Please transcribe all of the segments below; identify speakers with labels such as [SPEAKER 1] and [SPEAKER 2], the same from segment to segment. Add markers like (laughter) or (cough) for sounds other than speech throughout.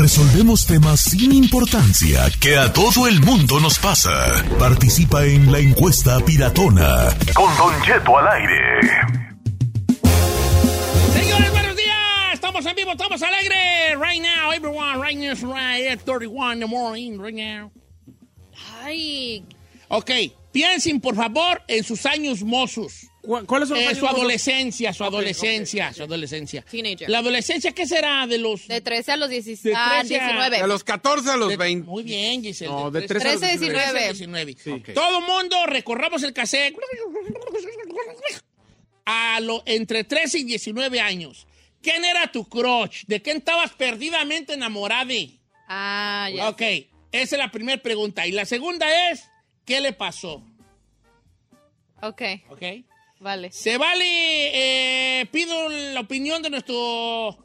[SPEAKER 1] Resolvemos temas sin importancia que a todo el mundo nos pasa. Participa en la encuesta piratona. Con Don Cheto al aire.
[SPEAKER 2] Señores, buenos días. Estamos en vivo, estamos alegres. Right now, everyone, right now, right at 31 in the morning, right now.
[SPEAKER 3] Ay,
[SPEAKER 2] Ok, piensen, por favor, en sus años mozos.
[SPEAKER 4] ¿Cu- ¿Cuáles son los
[SPEAKER 2] Eh,
[SPEAKER 4] años
[SPEAKER 2] su adolescencia, su adolescencia, su adolescencia.
[SPEAKER 3] Teenager.
[SPEAKER 2] La adolescencia, ¿qué será de los...?
[SPEAKER 3] de 13 a los 16,
[SPEAKER 2] De
[SPEAKER 3] ah,
[SPEAKER 2] 13 a-
[SPEAKER 3] 19.
[SPEAKER 5] De los 14 a los
[SPEAKER 2] de-
[SPEAKER 5] 20.
[SPEAKER 2] Muy bien, Giselle.
[SPEAKER 4] No, de
[SPEAKER 2] 13
[SPEAKER 4] 13 a
[SPEAKER 3] 19.
[SPEAKER 2] 19.
[SPEAKER 4] Sí.
[SPEAKER 2] Todo mundo recorramos el cassette a lo, entre 13 y 19 años. ¿Quién era tu crush? ¿De quién estabas perdidamente enamorada?
[SPEAKER 3] Ah, ya.
[SPEAKER 2] Ok, esa es la primera pregunta. Y la segunda es, ¿qué le pasó?
[SPEAKER 3] Ok,
[SPEAKER 2] Ok. Se vale, eh, pido la opinión de nuestro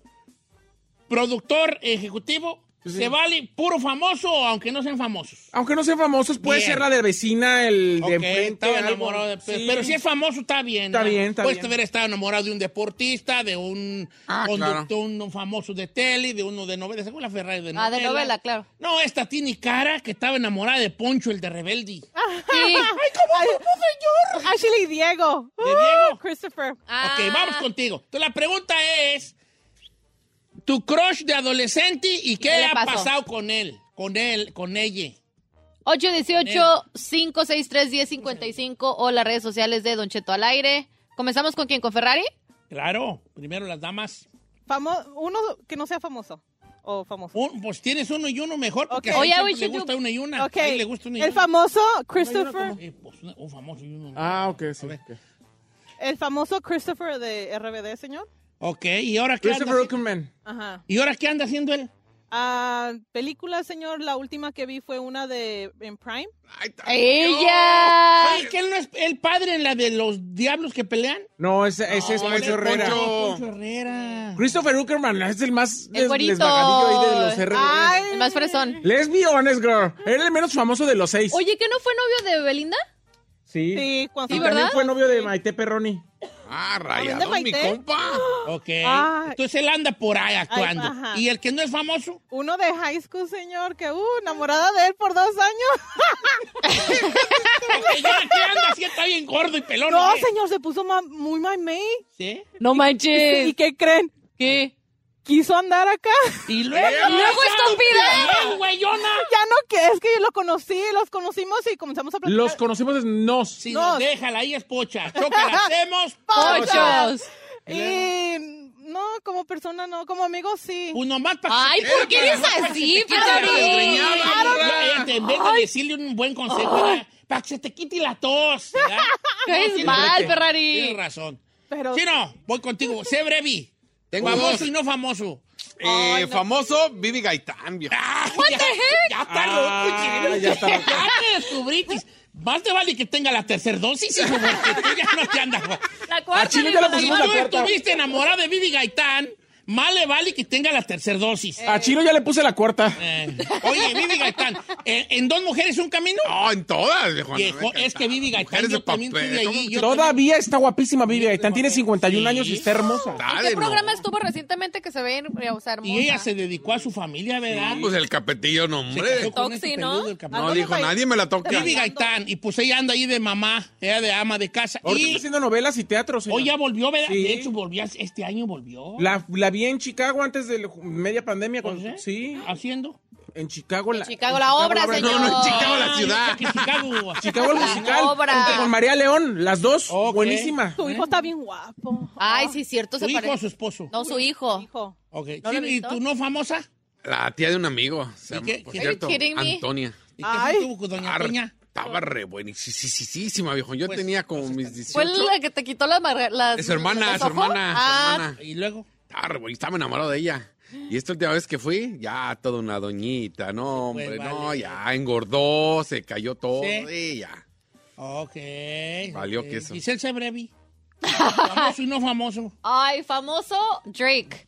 [SPEAKER 2] productor ejecutivo. ¿Se vale puro famoso o aunque no sean famosos?
[SPEAKER 4] Aunque no sean famosos, puede
[SPEAKER 2] Bien.
[SPEAKER 4] ser la de vecina, el
[SPEAKER 2] Ok,
[SPEAKER 4] de enfrente.
[SPEAKER 2] estaba enamorado de...
[SPEAKER 4] Sí.
[SPEAKER 2] Pero si es famoso, está bien.
[SPEAKER 4] Está
[SPEAKER 2] ¿no?
[SPEAKER 4] bien, está
[SPEAKER 2] Puedes
[SPEAKER 4] bien.
[SPEAKER 2] haber estado enamorado de un deportista, de un
[SPEAKER 5] Ah,
[SPEAKER 2] conductor, un famoso de tele, de uno de novela, según la Ferrari de novela.
[SPEAKER 3] Ah, de novela, claro.
[SPEAKER 2] No, esta tiene cara que estaba enamorada de Poncho, el de Rebelde. (laughs)
[SPEAKER 3] Sí.
[SPEAKER 6] Ashley Diego.
[SPEAKER 2] ¿De Diego?
[SPEAKER 6] Uh, Christopher.
[SPEAKER 3] Ah,
[SPEAKER 2] Ok, vamos contigo. Entonces la pregunta es, tu crush de adolescente y qué,
[SPEAKER 3] qué le
[SPEAKER 2] ha
[SPEAKER 3] pasó?
[SPEAKER 2] pasado con él, con él, con ella.
[SPEAKER 3] 818-563-1055 o las redes sociales de Don Cheto al aire. ¿Comenzamos con quién? ¿Con Ferrari?
[SPEAKER 2] Claro, primero las damas.
[SPEAKER 6] Famo- uno que no sea famoso. O famoso.
[SPEAKER 2] Un- pues tienes uno y uno mejor, porque
[SPEAKER 6] Ok.
[SPEAKER 2] a
[SPEAKER 3] Oye,
[SPEAKER 2] le gusta
[SPEAKER 3] do-
[SPEAKER 2] una y una.
[SPEAKER 6] Ok.
[SPEAKER 2] A él le gusta una y
[SPEAKER 6] El
[SPEAKER 2] una.
[SPEAKER 6] famoso Christopher.
[SPEAKER 2] Eh, pues, un famoso y uno.
[SPEAKER 4] Ah, ok, sí.
[SPEAKER 6] El famoso Christopher de RBD, señor.
[SPEAKER 2] Ok, ¿y ahora qué anda,
[SPEAKER 4] Christopher
[SPEAKER 2] haci-
[SPEAKER 4] Uckerman.
[SPEAKER 6] Ajá.
[SPEAKER 2] ¿y ahora qué anda haciendo él?
[SPEAKER 6] Ah, película, señor. La última que vi fue una de en Prime.
[SPEAKER 5] Ay,
[SPEAKER 3] ¡Ella!
[SPEAKER 2] Oye, ¿que él no es el padre en la de los diablos que pelean?
[SPEAKER 4] No, ese, ese es
[SPEAKER 2] No,
[SPEAKER 4] Poncho
[SPEAKER 2] él
[SPEAKER 4] Herrera.
[SPEAKER 5] Poncho.
[SPEAKER 2] Poncho Herrera.
[SPEAKER 4] Christopher Uckerman es el más
[SPEAKER 3] El
[SPEAKER 4] desvagadillo ahí de los.
[SPEAKER 6] Ay.
[SPEAKER 3] El más fresón.
[SPEAKER 4] Let's be honest, girl. Era el menos famoso de los seis.
[SPEAKER 3] Oye, ¿que no fue novio de Belinda?
[SPEAKER 4] Sí.
[SPEAKER 6] Sí, cuando
[SPEAKER 4] Y
[SPEAKER 3] Sí,
[SPEAKER 4] también fue novio de Maite Perroni.
[SPEAKER 5] Ah,
[SPEAKER 6] ¿Dónde
[SPEAKER 5] rayado, mi compa. (gasps)
[SPEAKER 2] Ok. Entonces él anda por ahí actuando.
[SPEAKER 6] Ay, ajá.
[SPEAKER 2] ¿Y el que no es famoso?
[SPEAKER 6] Uno de high school, señor, que, uh, enamorada de él por dos años. (laughs)
[SPEAKER 2] Ok, ya, ¿qué anda? Así está bien gordo y pelón.
[SPEAKER 6] No, señor, se puso ma- muy mamey.
[SPEAKER 2] ¿Sí?
[SPEAKER 3] No
[SPEAKER 6] ¿Y
[SPEAKER 3] manches.
[SPEAKER 6] qué creen?
[SPEAKER 3] ¿Qué?
[SPEAKER 6] Quiso andar acá.
[SPEAKER 2] Y luego...
[SPEAKER 3] ¡Y luego estúpida!
[SPEAKER 6] Ya no, que es que yo lo conocí, los conocimos y comenzamos a platicar.
[SPEAKER 4] Los conocimos desde nos.
[SPEAKER 2] Si
[SPEAKER 6] No.
[SPEAKER 2] nos déjala, ahí es pocha. Choca, la (laughs) hacemos.
[SPEAKER 3] ¡Pochos!
[SPEAKER 6] Y no, como persona no, como amigo sí.
[SPEAKER 2] Pues nomás para
[SPEAKER 3] Ay, ¿por qué eres así, Ferrari?
[SPEAKER 2] En vez de decirle un buen consejo, para que se te quite la tos. tienes (laughs)
[SPEAKER 3] mal. Ferrari.
[SPEAKER 2] Tienes razón.
[SPEAKER 6] Pero
[SPEAKER 2] Sí, no, voy contigo. Sé brevi.
[SPEAKER 5] Tengo
[SPEAKER 2] famoso
[SPEAKER 5] dos.
[SPEAKER 2] y no famoso.
[SPEAKER 5] Eh, Famoso Vivi Gaitán, viejo.
[SPEAKER 2] Ah, ya, ya está loco,
[SPEAKER 4] Ah,
[SPEAKER 2] chico.
[SPEAKER 4] ya está loco.
[SPEAKER 2] Ya te descubriste. Más te vale que tenga la tercera dosis, hijo, porque tú ya no te andas.
[SPEAKER 3] La cuarta.
[SPEAKER 4] A Chile ya la pusimos la
[SPEAKER 2] tú
[SPEAKER 4] cuarta.
[SPEAKER 2] estuviste enamorada de Vivi Gaitán, más le vale que tenga la tercera dosis.
[SPEAKER 4] A Chino ya le puse la cuarta.
[SPEAKER 2] Eh, Oye, Vivi Gaitán, ¿en, en dos mujeres un camino?
[SPEAKER 5] No, en todas, No me
[SPEAKER 2] es que Vivi Gaitán, yo también estuve
[SPEAKER 5] ¿cómo
[SPEAKER 2] allí. yo
[SPEAKER 4] Todavía está guapísima Vivi Gaitán. Tiene 51
[SPEAKER 2] Sí.
[SPEAKER 4] años y está hermosa.
[SPEAKER 3] ¿En
[SPEAKER 5] Dale,
[SPEAKER 3] qué
[SPEAKER 5] no.
[SPEAKER 3] programa estuvo recientemente que se ve o sea, hermosa?
[SPEAKER 2] Y ella se dedicó a su familia, ¿verdad?
[SPEAKER 5] Pues el capetillo, no, hombre.
[SPEAKER 3] Toxi,
[SPEAKER 2] ese
[SPEAKER 3] ¿no?
[SPEAKER 5] No dijo, nadie me la toca.
[SPEAKER 2] Vivi Gaitán, y pues ella anda ahí de mamá, ella de ama de casa.
[SPEAKER 4] Ahorita
[SPEAKER 2] Y
[SPEAKER 4] está haciendo novelas y teatro, señor.
[SPEAKER 2] hoy ya volvió, ¿verdad?
[SPEAKER 4] Sí.
[SPEAKER 2] De hecho, volvió, este año volvió.
[SPEAKER 4] La, la vi en Chicago antes de la media pandemia.
[SPEAKER 2] ¿Oh,
[SPEAKER 4] cuando-
[SPEAKER 2] sí?
[SPEAKER 4] sí,
[SPEAKER 2] ¿Haciendo?
[SPEAKER 4] en Chicago.
[SPEAKER 3] En Chicago la obra, señor.
[SPEAKER 5] No, no, en Chicago la
[SPEAKER 2] Ah,
[SPEAKER 5] ciudad.
[SPEAKER 2] Chicago. (laughs)
[SPEAKER 4] Chicago el
[SPEAKER 3] La
[SPEAKER 4] musical.
[SPEAKER 3] obra.
[SPEAKER 4] junto Con María León, las dos. Buenísima.
[SPEAKER 6] Tu hijo está bien guapo.
[SPEAKER 3] Ay, sí, cierto,
[SPEAKER 2] ¿Tu
[SPEAKER 3] se
[SPEAKER 2] hijo o su esposo?
[SPEAKER 3] No, su hijo.
[SPEAKER 6] Hijo.
[SPEAKER 2] Ok.
[SPEAKER 3] ¿No lo
[SPEAKER 2] Sí,
[SPEAKER 3] he
[SPEAKER 2] ¿Y tu no famosa?
[SPEAKER 5] La tía de un amigo. Se
[SPEAKER 2] ¿Y
[SPEAKER 5] llama,
[SPEAKER 2] qué-
[SPEAKER 5] por
[SPEAKER 2] qué-
[SPEAKER 5] cierto? Antonia.
[SPEAKER 2] ¿Y qué
[SPEAKER 6] Ay.
[SPEAKER 2] tuvo con doña
[SPEAKER 5] Ar-
[SPEAKER 2] Toña?
[SPEAKER 5] Estaba re buenísima, viejo. Yo
[SPEAKER 2] Pues,
[SPEAKER 5] tenía como mis 18.
[SPEAKER 3] Fue la que te quitó las... las
[SPEAKER 5] Es su hermana, su su
[SPEAKER 3] Ah,
[SPEAKER 5] hermana.
[SPEAKER 2] ¿Y luego?
[SPEAKER 5] Estaba re buena, estaba enamorado de ella. Y esta última vez que fui, ya toda una doñita, no,
[SPEAKER 2] Pues,
[SPEAKER 5] hombre, no,
[SPEAKER 2] vale.
[SPEAKER 5] ya engordó, se cayó todo,
[SPEAKER 2] Sí.
[SPEAKER 5] y ya.
[SPEAKER 2] Ok.
[SPEAKER 5] Valió
[SPEAKER 2] ok.
[SPEAKER 5] queso.
[SPEAKER 2] Giselle Sebrevi. (laughs) famoso y no famoso.
[SPEAKER 3] Ay, famoso Drake.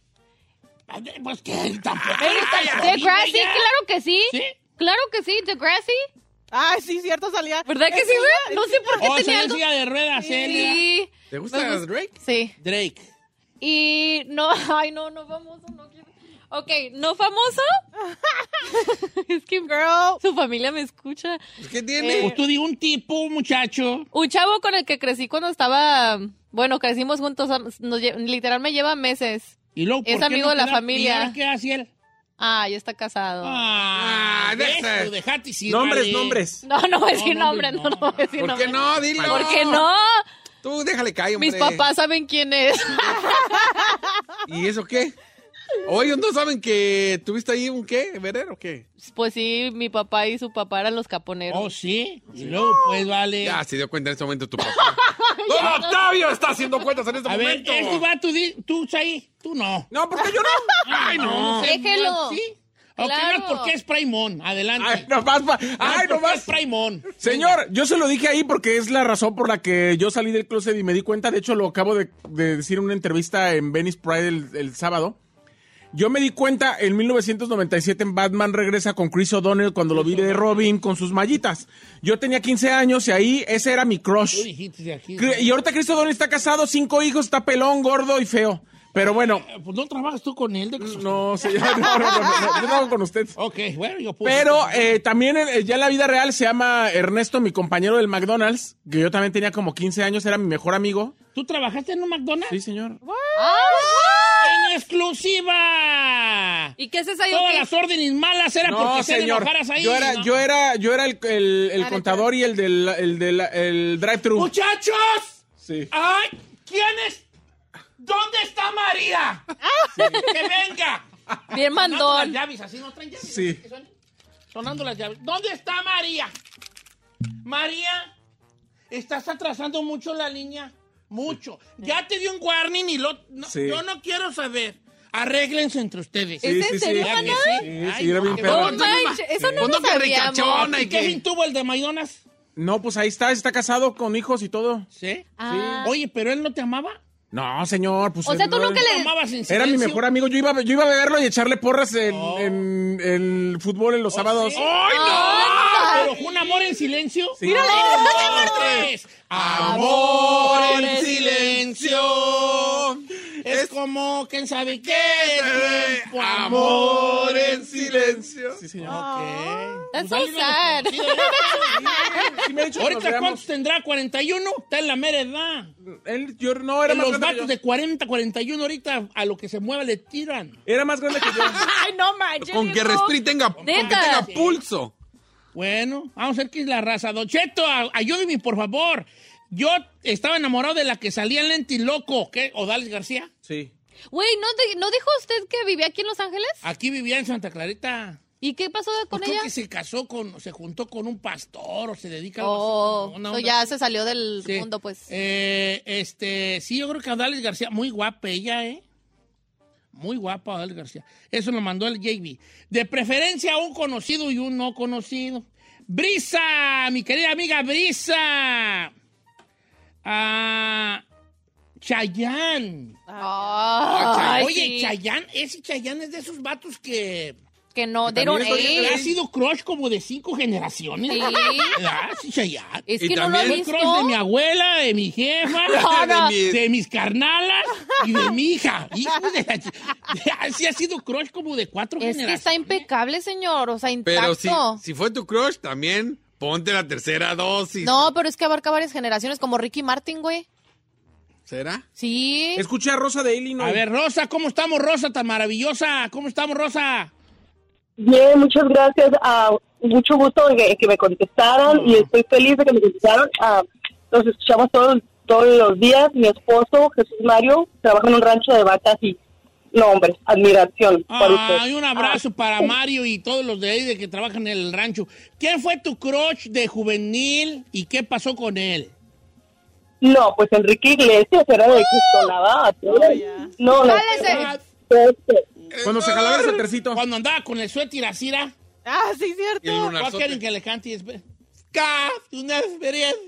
[SPEAKER 2] Ay, Pues que él tampoco.
[SPEAKER 3] Degrassi,
[SPEAKER 2] ya.
[SPEAKER 3] claro que sí.
[SPEAKER 2] ¿Sí?
[SPEAKER 3] Claro que sí, Degrassi.
[SPEAKER 6] Ay, sí, cierto, salía.
[SPEAKER 3] ¿Verdad que sí, güey? No sé por qué
[SPEAKER 2] Oh,
[SPEAKER 3] tenía algo.
[SPEAKER 2] de ruedas, Celia.
[SPEAKER 3] Sí.
[SPEAKER 5] ¿Te gusta- Drake?
[SPEAKER 3] Sí.
[SPEAKER 2] Drake.
[SPEAKER 3] Y no, (laughs) ay, no, no famoso, no quiero. Ok, no famoso. (laughs) es que
[SPEAKER 6] Girl.
[SPEAKER 3] su familia me escucha.
[SPEAKER 5] Pues, ¿Qué tiene?
[SPEAKER 2] Pues tú di un tipo, un muchacho.
[SPEAKER 3] Un chavo con el que crecí cuando estaba, bueno, crecimos juntos, nos literal me lleva meses.
[SPEAKER 2] Y luego, ¿por
[SPEAKER 3] Es amigo
[SPEAKER 2] no
[SPEAKER 3] de la familia.
[SPEAKER 2] ¿Y ahora qué hace él?
[SPEAKER 3] Ah, ya está casado.
[SPEAKER 2] Ah,
[SPEAKER 5] Ah,
[SPEAKER 2] sin
[SPEAKER 4] Nombres, nombres.
[SPEAKER 3] No, no voy a decir
[SPEAKER 2] No,
[SPEAKER 3] nombre,
[SPEAKER 2] no,
[SPEAKER 3] no, no voy a decir
[SPEAKER 5] ¿Por qué no? Dilo.
[SPEAKER 3] ¿Por qué no?
[SPEAKER 5] Tú déjale caer, hombre.
[SPEAKER 3] Mis papás saben quién es. (laughs)
[SPEAKER 5] ¿Y eso qué? ¿O ellos no saben que tuviste ahí un qué? ¿Verer o qué?
[SPEAKER 3] pues sí, mi papá y su papá eran los caponeros.
[SPEAKER 2] Oh, sí. Y luego, pues, vale.
[SPEAKER 5] Ya se dio cuenta en este momento tu papá. (laughs) ¡Don Octavio está haciendo cuentas en este
[SPEAKER 2] A ver,
[SPEAKER 5] momento!
[SPEAKER 2] este va, tú, di- tú, ahí. Tú no.
[SPEAKER 4] No, porque yo no.
[SPEAKER 2] Ay, no.
[SPEAKER 3] Déjelo.
[SPEAKER 2] ¿Sí? Ok,
[SPEAKER 3] Claro.
[SPEAKER 2] no, porque es Praimón. Adelante.
[SPEAKER 4] Ay, nomás. pa- Ay,
[SPEAKER 2] no
[SPEAKER 4] nomás.
[SPEAKER 2] es Praimón.
[SPEAKER 4] Señor, yo se lo dije ahí porque es la razón por la que yo salí del closet y me di cuenta. De hecho, lo acabo de, de decir en una entrevista en Venice Pride el, el sábado. Yo me di cuenta en 1997 en Batman regresa con Chris O'Donnell cuando lo vi de Robin con sus mallitas. Yo tenía 15 años y ahí ese era mi crush. Y ahorita Chris O'Donnell está casado, cinco hijos, está pelón, gordo y feo. Pero bueno,
[SPEAKER 2] Eh, Pues no trabajas tú con él. De...
[SPEAKER 4] no sé, (laughs) no, no, no, no, no, yo trabajo con usted.
[SPEAKER 2] Ok, bueno, yo puedo.
[SPEAKER 4] Pero eh, también eh, ya en la vida real se llama Ernesto, mi compañero del McDonald's, que yo también tenía como 15 años, era mi mejor amigo.
[SPEAKER 2] ¿Tú trabajaste en un McDonald's?
[SPEAKER 4] Sí, señor.
[SPEAKER 2] ¡En exclusiva!
[SPEAKER 3] ¿Y qué es esa
[SPEAKER 2] Todas las órdenes malas eran
[SPEAKER 4] No,
[SPEAKER 2] porque se
[SPEAKER 4] señor.
[SPEAKER 2] enojaras ahí.
[SPEAKER 4] Yo era,
[SPEAKER 2] ¿no?
[SPEAKER 4] yo era, yo era el, el- el contador y el del el del el drive-thru.
[SPEAKER 2] ¡Muchachos!
[SPEAKER 4] Sí.
[SPEAKER 2] ¡Ay! ¿Quién es? ¿Dónde está María? ¡Que venga!
[SPEAKER 3] Bien
[SPEAKER 2] Sonando
[SPEAKER 3] mandón.
[SPEAKER 2] las llaves, así no traen llaves.
[SPEAKER 4] Sí.
[SPEAKER 2] Sonando las llaves. ¿Dónde está María? María, estás atrasando mucho la línea. Mucho. Ya te dio un warning y lo. no,
[SPEAKER 4] Sí.
[SPEAKER 2] Yo no quiero saber. Arréglense entre ustedes.
[SPEAKER 4] Sí,
[SPEAKER 3] ¿Es
[SPEAKER 4] sí,
[SPEAKER 3] en
[SPEAKER 4] sí.
[SPEAKER 3] serio,
[SPEAKER 2] ¿Ya que
[SPEAKER 3] Maná?
[SPEAKER 2] sí?
[SPEAKER 4] Sí, sí, era
[SPEAKER 2] no,
[SPEAKER 4] bien perro.
[SPEAKER 3] No manches, eso no lo
[SPEAKER 5] que
[SPEAKER 3] sabíamos.
[SPEAKER 2] ¿Y fin tuvo el de Mayonas?
[SPEAKER 4] No, pues ahí está, está casado con hijos y todo.
[SPEAKER 2] ¿Sí?
[SPEAKER 3] Ah.
[SPEAKER 2] Oye, pero él no te amaba.
[SPEAKER 4] No, señor, pues
[SPEAKER 3] O sea, tú
[SPEAKER 4] no-
[SPEAKER 3] nunca
[SPEAKER 2] ¿Te
[SPEAKER 3] le...
[SPEAKER 4] Era mi mejor amigo. Yo iba, yo iba a beberlo y echarle porras en,
[SPEAKER 2] Oh.
[SPEAKER 4] en- en el fútbol en los sábados.
[SPEAKER 2] sí? ¡Ay, no! Pero fue un amor en silencio.
[SPEAKER 4] Sí.
[SPEAKER 2] ¡Mírale! Amor en silencio. Es como, ¿quién sabe qué? Tiempo, amor en silencio.
[SPEAKER 4] Sí, señor.
[SPEAKER 2] Ok.
[SPEAKER 3] That's
[SPEAKER 2] Pues
[SPEAKER 3] so
[SPEAKER 2] dale una
[SPEAKER 3] sad.
[SPEAKER 2] Reconocida.
[SPEAKER 4] Sí me ha dicho que nos
[SPEAKER 2] Ahorita,
[SPEAKER 4] veamos.
[SPEAKER 2] ¿cuántos tendrá? ¿41? Está en la mera edad.
[SPEAKER 4] Él, yo no era
[SPEAKER 2] En
[SPEAKER 4] más
[SPEAKER 2] los
[SPEAKER 4] grande que
[SPEAKER 2] vatos
[SPEAKER 4] yo.
[SPEAKER 2] de 40, 41 ahorita a lo que se mueva le tiran.
[SPEAKER 4] Era más grande que yo. (laughs)
[SPEAKER 6] Ay, no manches.
[SPEAKER 5] Con que
[SPEAKER 6] hijo.
[SPEAKER 5] respire y tenga, con que
[SPEAKER 3] Neta.
[SPEAKER 5] tenga pulso.
[SPEAKER 2] Bueno, vamos a ver qué es la raza. Don Cheto, a- ayúdeme, por favor. Yo estaba enamorado de la que salía en Lenti Loco, ¿qué? Odalis García.
[SPEAKER 4] Sí.
[SPEAKER 3] Güey, ¿no, ¿no dijo usted que vivía aquí en Los Ángeles?
[SPEAKER 2] Aquí vivía en Santa Clarita.
[SPEAKER 3] ¿Y qué pasó con
[SPEAKER 2] Creo
[SPEAKER 3] ella?
[SPEAKER 2] que se casó con, se juntó con un pastor o se dedica a
[SPEAKER 3] Oh,
[SPEAKER 2] una
[SPEAKER 3] so
[SPEAKER 2] onda
[SPEAKER 3] ya se salió del
[SPEAKER 2] Sí.
[SPEAKER 3] mundo, pues.
[SPEAKER 2] Eh, este, sí, yo creo que Odalis García, muy guapa ella, ¿eh? Muy guapa Odalis García. Eso lo mandó el JB. De preferencia un conocido y un no conocido. Brisa, mi querida amiga Brisa. Ah, Chayán.
[SPEAKER 3] Ay,
[SPEAKER 2] Oye,
[SPEAKER 3] sí.
[SPEAKER 2] Chayán, ese Chayán es de esos vatos que,
[SPEAKER 3] Que no,
[SPEAKER 4] Que
[SPEAKER 3] they don't
[SPEAKER 2] ha sido crush como de cinco generaciones.
[SPEAKER 3] Sí. (laughs)
[SPEAKER 2] Sí, Chayán.
[SPEAKER 3] Es
[SPEAKER 5] Y
[SPEAKER 3] que no lo he visto.
[SPEAKER 2] crush de mi abuela, de mi jefa,
[SPEAKER 3] No, (laughs) no.
[SPEAKER 5] De mi-
[SPEAKER 2] de mis carnalas y de mi hija. Hijo de la sí ha sido crush como de cuatro
[SPEAKER 3] Es que
[SPEAKER 2] generaciones.
[SPEAKER 3] está impecable, señor. O sea, intacto.
[SPEAKER 5] Pero si, si fue tu crush, también ponte la tercera dosis.
[SPEAKER 3] No, pero es que abarca varias generaciones, como Ricky Martin, güey.
[SPEAKER 5] ¿Será?
[SPEAKER 3] Sí.
[SPEAKER 4] Escuché a Rosa de Illinois.
[SPEAKER 2] A ver, Rosa, ¿cómo estamos, Rosa, tan maravillosa? ¿Cómo estamos, Rosa?
[SPEAKER 7] Bien, muchas gracias. ah, mucho gusto que, que me contestaran y estoy feliz de que me contestaron. Ah, los escuchamos todos, todos los días. Mi esposo, Jesús Mario, trabaja en un rancho de vacas y, no, hombre, admiración por usted.
[SPEAKER 2] Ay, un abrazo para Mario y todos los de ahí de que trabajan en el rancho. ¿Quién fue tu crush de juvenil y qué pasó con él?
[SPEAKER 7] No, pues Enrique Iglesias era de Cristo Navaja. No, no. Este,
[SPEAKER 4] Cuando se jalaba el suétercito.
[SPEAKER 2] Cuando andaba con el suéter y asira,
[SPEAKER 6] Ah, sí, cierto.
[SPEAKER 2] ¿cuál quieren que le cante? una experiencia.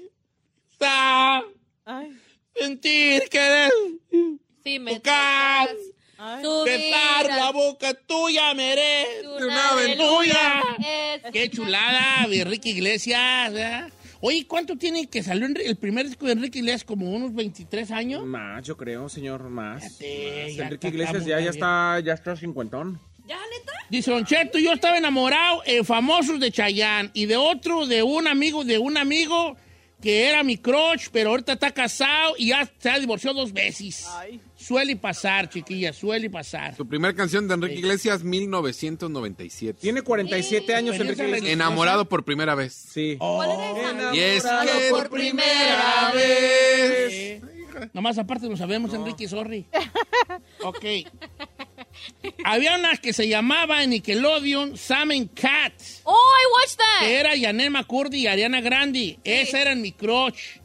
[SPEAKER 2] Sentir querer
[SPEAKER 3] Sí, me
[SPEAKER 2] tocar, besar la boca tuya, merece.
[SPEAKER 3] tu
[SPEAKER 2] una aventura. Qué chulada, de Enrique Iglesias. ¿verdad? Oye, ¿cuánto tiene que salió el primer disco de Enrique Iglesias? ¿Como unos 23 años?
[SPEAKER 4] Más, yo creo, señor, más.
[SPEAKER 2] Fíjate,
[SPEAKER 4] Más.
[SPEAKER 2] ya
[SPEAKER 4] Enrique Iglesias ya, ya está, ya está cincuentón.
[SPEAKER 3] ¿Ya, neta?
[SPEAKER 2] Dice Don Cheto, yo estaba enamorado en famosos de Chayán y de otro, de un amigo, de un amigo que era mi crush, pero ahorita está casado y ya se ha divorciado dos veces.
[SPEAKER 6] Ay.
[SPEAKER 2] Suele pasar, chiquilla, suele pasar.
[SPEAKER 5] Tu primera canción de Enrique Iglesias, 1997.
[SPEAKER 4] Tiene 47 años
[SPEAKER 2] Experiencia
[SPEAKER 4] Enrique Iglesias.
[SPEAKER 5] Enamorado por primera vez.
[SPEAKER 4] Sí.
[SPEAKER 3] ¿Cuál era esa?
[SPEAKER 5] Y es
[SPEAKER 4] Enamorado
[SPEAKER 5] que
[SPEAKER 4] por
[SPEAKER 5] primera vez.
[SPEAKER 2] Eh, Nomás aparte no sabemos, Enrique, sorry. (laughs) Ok. Había una que se llamaba en Nickelodeon Sam and Cat,
[SPEAKER 3] Oh, I watched
[SPEAKER 2] que
[SPEAKER 3] that.
[SPEAKER 2] era Yanet McCurdy y Ariana Grande. Esa era mi crush.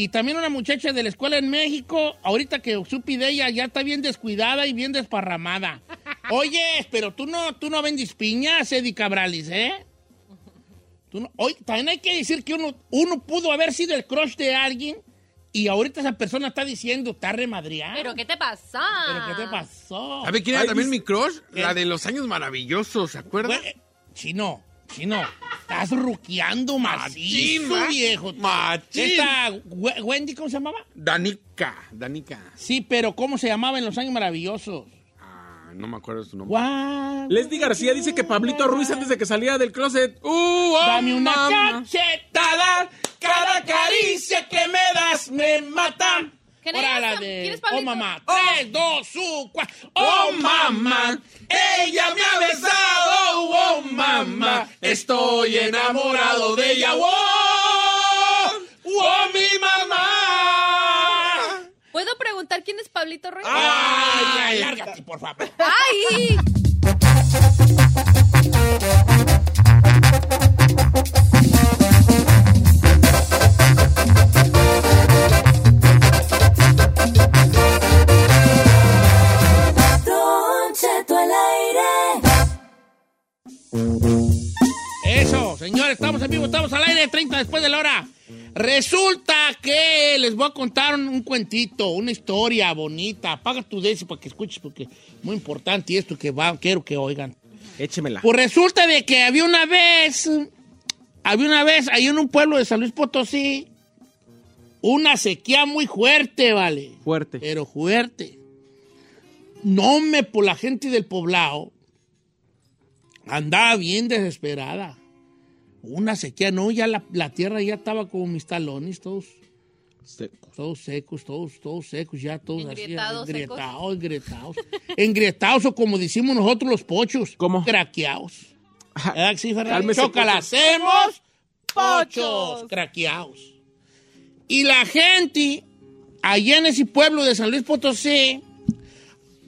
[SPEAKER 2] Y también una muchacha de la escuela en México, ahorita que supe de ella, ya está bien descuidada y bien desparramada. (laughs) Oye, pero tú no, tú no vendes piñas, Eddie Cabralis, ¿eh? Tú no- Oye, también hay que decir que uno, uno pudo haber sido el crush de alguien y ahorita esa persona está diciendo, está remadreada.
[SPEAKER 3] ¿Pero qué te pasa?
[SPEAKER 2] ¿Pero qué te pasó?
[SPEAKER 5] ¿Sabe quién era
[SPEAKER 4] Ay,
[SPEAKER 5] también mi crush?
[SPEAKER 2] ¿Qué?
[SPEAKER 5] La de los años maravillosos, ¿se acuerda?
[SPEAKER 2] Güey, Chino, chino, estás ruqueando macizo, viejo.
[SPEAKER 5] Machín.
[SPEAKER 2] Esta, We- Wendy, ¿cómo se llamaba?
[SPEAKER 5] Danica, Danica.
[SPEAKER 2] Sí, pero ¿cómo se llamaba en los años maravillosos?
[SPEAKER 5] Ah, no me acuerdo su nombre.
[SPEAKER 2] Guau.
[SPEAKER 4] Leslie García dice que Pablito Ruiz antes de que saliera del closet.
[SPEAKER 5] ¡Uh, oh,
[SPEAKER 2] Dame una
[SPEAKER 5] mamá!
[SPEAKER 2] cachetada, cada caricia que me das me mata.
[SPEAKER 3] ¿Quién
[SPEAKER 2] Ahora
[SPEAKER 3] es?
[SPEAKER 2] la
[SPEAKER 3] ¿Quién
[SPEAKER 2] de? Oh mamá, tres, dos, un, cuatro. Oh mamá, ella me ha besado. Oh mamá, estoy enamorado de ella. Oh, oh mi mamá.
[SPEAKER 3] ¿Puedo preguntar quién es Pablito Ruiz?
[SPEAKER 2] Ay, ay, lárgate, por favor.
[SPEAKER 3] ¡Ay!
[SPEAKER 2] 9.30 después de la hora. Resulta que les voy a contar un, cuentito, una historia bonita. Apaga tu deci para que escuches, porque es muy importante y esto que va, quiero que oigan.
[SPEAKER 4] Échemela.
[SPEAKER 2] Pues resulta de que había una vez, había una vez ahí en un pueblo de San Luis Potosí, una sequía muy fuerte, ¿vale?
[SPEAKER 4] Fuerte.
[SPEAKER 2] Pero fuerte. No me, por la gente del poblado, andaba bien desesperada. Una sequía, no, ya la, la tierra ya estaba como mis talones, todos, todos secos, todos, todos secos, ya todos así,
[SPEAKER 3] Engrietados,
[SPEAKER 2] engrietados, engrietados. engrietados o como decimos nosotros los pochos.
[SPEAKER 4] ¿Cómo?
[SPEAKER 2] Craqueados. ¿Verdad que sí,
[SPEAKER 4] pochos,
[SPEAKER 2] Pochos. craqueados. Y la gente, allá en ese pueblo de San Luis Potosí,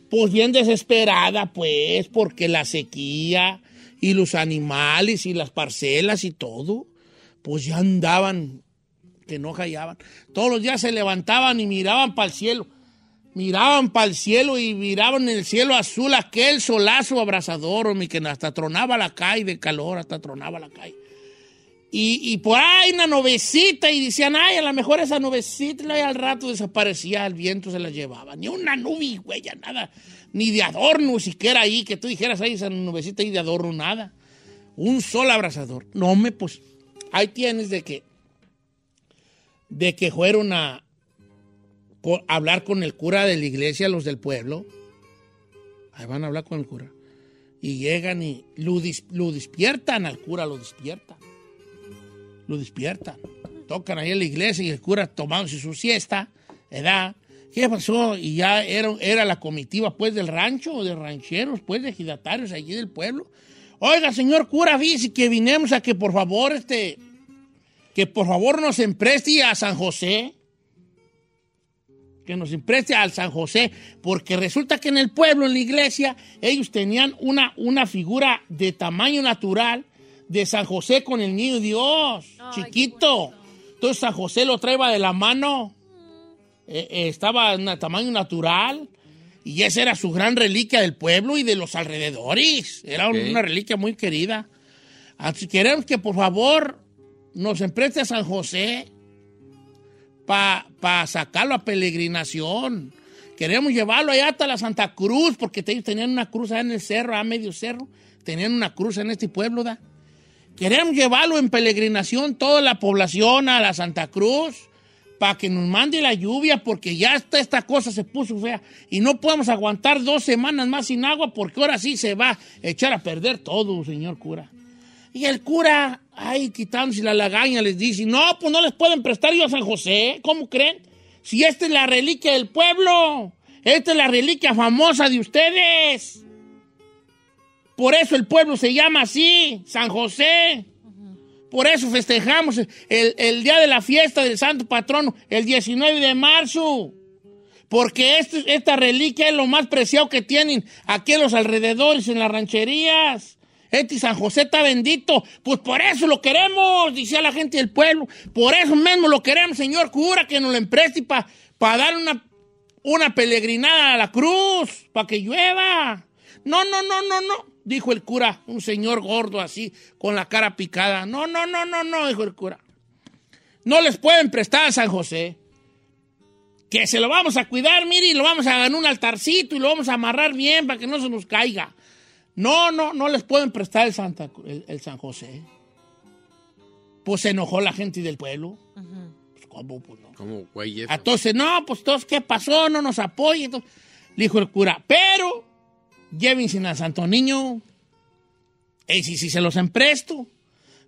[SPEAKER 2] pues bien desesperada, pues, porque la sequía y los animales y las parcelas y todo, pues ya andaban, que no hallaban. Todos los días se levantaban y miraban para el cielo. Miraban para el cielo y miraban el cielo azul aquel solazo abrasador, homie, que hasta tronaba la calle de calor, hasta tronaba la calle. Y, y por ahí una nubecita y decían, ay, a lo mejor esa nubecita y al rato desaparecía, el viento se la llevaba. Ni una nube, güey, ya nada. Ni de adorno siquiera ahí, que tú dijeras, ay, esa nubecita ahí de adorno, nada. Un sol abrasador. No me, pues, ahí tienes de que, de que fueron a, hablar con el cura de la iglesia, los del pueblo. Ahí van a hablar con el cura. Y llegan y lo, lo despiertan al cura, lo despiertan. Lo despiertan. Tocan ahí en la iglesia y el cura tomándose su siesta, ¿verdad? ¿Qué pasó? Y ya era, era la comitiva, pues, del rancho, de rancheros, pues, de ejidatarios allí del pueblo. Oiga, señor cura, dice que vinemos a que por favor, este, que por favor nos empreste a San José. Que nos empreste al San José, porque resulta que en el pueblo, en la iglesia, ellos tenían una, una figura de tamaño natural de San José con el niño Dios, chiquito. Entonces San José lo traía de la mano, eh, eh, estaba en tamaño natural. Y esa era su gran reliquia del pueblo y de los alrededores. Era una reliquia muy querida. Así queremos que por favor nos empreste a San José para sacarlo a peregrinación. Queremos llevarlo allá hasta la Santa Cruz, porque ellos tenían una cruz allá en el cerro, a medio cerro. Tenían una cruz en este pueblo, ¿da? Queremos llevarlo en peregrinación toda la población a la Santa Cruz para que nos mande la lluvia porque ya esta, esta cosa se puso fea y no podemos aguantar dos semanas más sin agua porque ahora sí se va a echar a perder todo, señor cura. Y el cura, ay, quitándose la lagaña, les dice, no, pues no les pueden prestar yo a San José, ¿cómo creen? Si esta es la reliquia del pueblo, esta es la reliquia famosa de ustedes. Por eso el pueblo se llama así, San José. Por eso festejamos el, el día de la fiesta del santo patrono, el 19 de marzo. Porque este- esta reliquia es lo más preciado que tienen aquí en los alrededores, en las rancherías. Este San José está bendito. Pues por eso lo queremos, decía la gente del pueblo. Por eso mismo lo queremos, señor cura, que nos lo empreste para dar una, una peregrinada a la cruz, para que llueva. No, no, no, no, no, dijo el cura, un señor gordo así, con la cara picada. No, no, no, no, no, dijo el cura. No les pueden prestar a San José. Que se lo vamos a cuidar, mire, y lo vamos a ganar un altarcito y lo vamos a amarrar bien para que no se nos caiga. No, no, no les pueden prestar el, Santa, el, el San José. Pues se enojó la gente del pueblo. Pues, ¿cómo? Pues no.
[SPEAKER 5] ¿Cómo, güey? eso?
[SPEAKER 2] Entonces, no, pues todos, ¿qué pasó? No nos apoyen. Entonces, Le dijo el cura, pero llévense al Santo Niño. Y si, si se los empresto.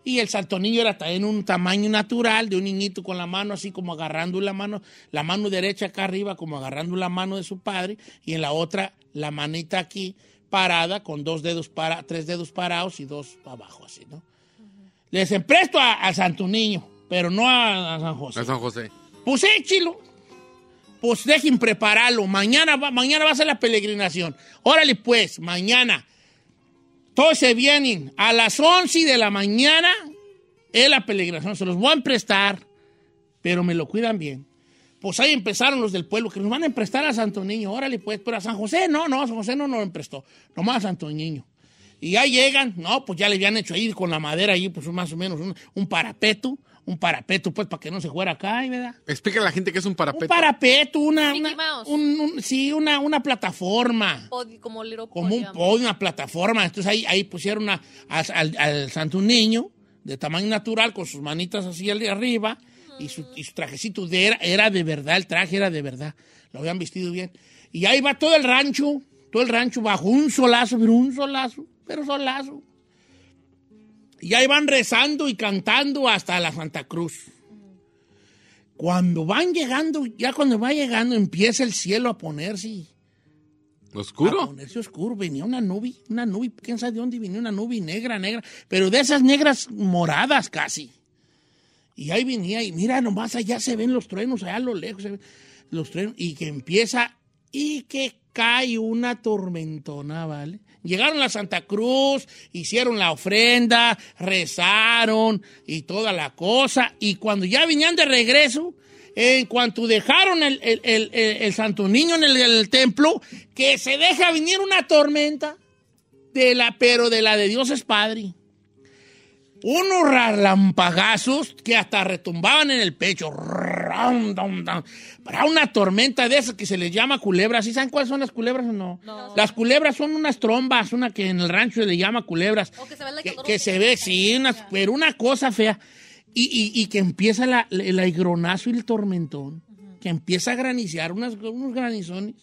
[SPEAKER 2] Y el Santo Niño era en un tamaño natural de un niñito con la mano así como agarrando la mano, la mano derecha acá arriba como agarrando la mano de su padre y en la otra la manita aquí parada con dos dedos para, tres dedos parados y dos abajo así, ¿no? Les empresto a- al Santo Niño, pero no a, a San José.
[SPEAKER 5] A San José.
[SPEAKER 2] Pues échilo. Pues dejen prepararlo. Mañana va, mañana va a ser la peregrinación. Órale, pues, mañana. Todos se vienen. A las 11 de la mañana es la peregrinación. Se los voy a emprestar, pero me lo cuidan bien. Pues ahí empezaron los del pueblo que nos van a emprestar a Santo Niño. Órale, pues, pero a San José no, no, a San José no nos lo emprestó. Nomás a Santo Niño. Y ya llegan, no, pues ya le habían hecho ahí con la madera ahí, pues más o menos un parapeto, un parapeto, pues para que no se fuera acá, ¿verdad?
[SPEAKER 5] Explica a la gente que es un parapeto.
[SPEAKER 2] Un parapeto, una, una-
[SPEAKER 3] Mouse.
[SPEAKER 2] un- un- sí, una, una plataforma,
[SPEAKER 3] Pod- como Little
[SPEAKER 2] como un podio, una plataforma. Entonces ahí, ahí pusieron a- al, al- al santo niño de tamaño natural con sus manitas así al de arriba y su, y su trajecito de era, era de verdad, el traje era de verdad, lo habían vestido bien. Y ahí va todo el rancho, todo el rancho bajo un solazo, pero un solazo, pero solazo. Y ahí van rezando y cantando hasta la Santa Cruz. Cuando van llegando, ya cuando va llegando, empieza el cielo a ponerse. A
[SPEAKER 5] ¿Oscuro?
[SPEAKER 2] ponerse oscuro. Venía una nube, una nube, quién sabe de dónde venía una nube negra, negra, pero de esas negras moradas casi. Y ahí venía, y mira, nomás allá se ven los truenos, allá a lo lejos se ven los truenos, y que empieza, y que cae una tormentona, ¿vale? Llegaron a Santa Cruz, hicieron la ofrenda, rezaron y toda la cosa, y cuando ya venían de regreso, en cuanto dejaron el, el- el- Santo Niño en el, el templo, que se deja venir una tormenta, de la, pero de la de Dios es Padre unos relampagazos que hasta retumbaban en el pecho. Para una tormenta de esas que se les llama culebras. ¿Sí saben cuáles son las culebras o no? Las culebras son unas trombas, una que en el rancho se le llama culebras.
[SPEAKER 3] O que se ve
[SPEAKER 2] Que, que se sí, unas- pero una cosa fea. Y, y- y que empieza la- el aigronazo y el tormentón. Que empieza a graniciar, unas, unos granizones,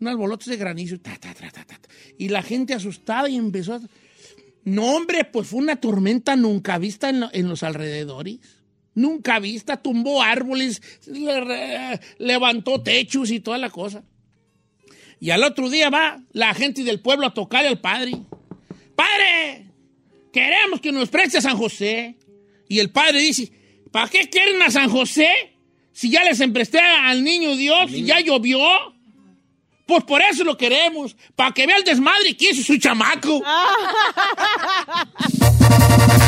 [SPEAKER 2] unas bolotas de granizo. ta, ta, ta, ta, ta, ta. Y la gente asustada y empezó a... No, hombre, pues fue una tormenta nunca vista en, lo- en los alrededores. Nunca vista, tumbó árboles, le- re- levantó techos y toda la cosa. Y al otro día va la gente del pueblo a tocarle al padre. ¡Padre! Queremos que nos preste a San José. Y el padre dice, ¿para qué quieren a San José? Si ya les empresté al niño Dios y ya llovió. Pues por eso lo queremos, para que vea el desmadre que hizo su chamaco. (laughs)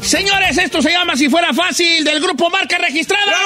[SPEAKER 2] Señores, esto se llama Si Fuera Fácil del grupo Marca Registrada.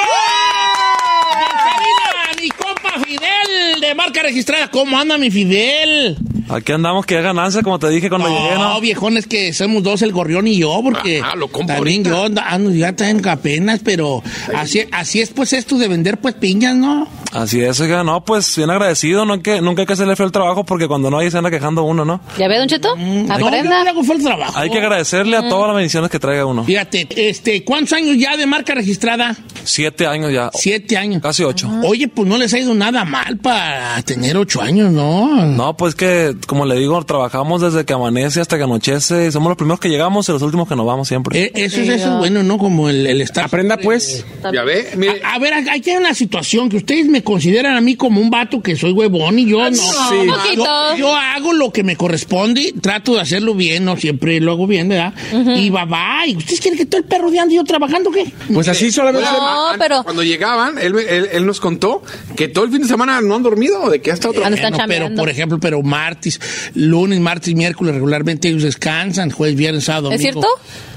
[SPEAKER 2] Mi compa Fidel de Marca Registrada. ¿Cómo anda mi Fidel?
[SPEAKER 8] Aquí andamos, que hay ganancia, como te dije cuando llegué,
[SPEAKER 2] No,
[SPEAKER 8] ¿no?
[SPEAKER 2] viejones, que somos dos, el gorrión y yo, porque
[SPEAKER 5] Ah, lo compro
[SPEAKER 2] también
[SPEAKER 5] ahorita.
[SPEAKER 2] yo ando, ya tengo apenas, pero así, así es pues esto de vender pues piñas, ¿no?
[SPEAKER 8] Así es, oiga, no, pues bien agradecido, no hay que, nunca hay que hacerle feo el trabajo porque cuando no hay se anda quejando uno, ¿no?
[SPEAKER 3] ¿Ya ve, Don Cheto?
[SPEAKER 2] Mm, No, yo
[SPEAKER 3] Aprenda.
[SPEAKER 2] no hago fue el trabajo.
[SPEAKER 8] Hay que agradecerle a todas las bendiciones que traiga uno.
[SPEAKER 2] Fíjate, este, ¿cuántos años ya de marca registrada?
[SPEAKER 8] Siete años ya,
[SPEAKER 2] Siete años.
[SPEAKER 8] casi ocho.
[SPEAKER 2] Oye, pues no les ha ido nada mal para tener ocho años, ¿no?
[SPEAKER 8] No, pues que, como le digo, trabajamos desde que amanece hasta que anochece. Somos los primeros que llegamos y los últimos que nos vamos siempre.
[SPEAKER 2] Eh, eso, es- eso es bueno, ¿no? Como el, el estar...
[SPEAKER 4] Aprenda pues.
[SPEAKER 5] Ya ve, mire,
[SPEAKER 2] A, a ver, aquí hay una situación que ustedes me consideran a mí como un vato que soy huevón y yo no.
[SPEAKER 4] Sí.
[SPEAKER 3] Un poquito.
[SPEAKER 2] Yo, yo hago lo que me corresponde, trato de hacerlo bien, no siempre lo hago bien, ¿verdad? Y va, va. ¿Y ustedes quieren que todo el perro de ando yo trabajando qué?
[SPEAKER 4] Pues así solamente.
[SPEAKER 3] No, pero-
[SPEAKER 5] cuando llegaban, él, él- él nos contó que todo el fin de semana no han dormido, de que ha estado
[SPEAKER 3] Ando-
[SPEAKER 5] trabajando.
[SPEAKER 3] están
[SPEAKER 2] pero por ejemplo, pero martes, lunes, martes, miércoles regularmente ellos descansan, jueves, viernes, sábado,
[SPEAKER 3] ¿Es
[SPEAKER 2] domingo.
[SPEAKER 3] cierto?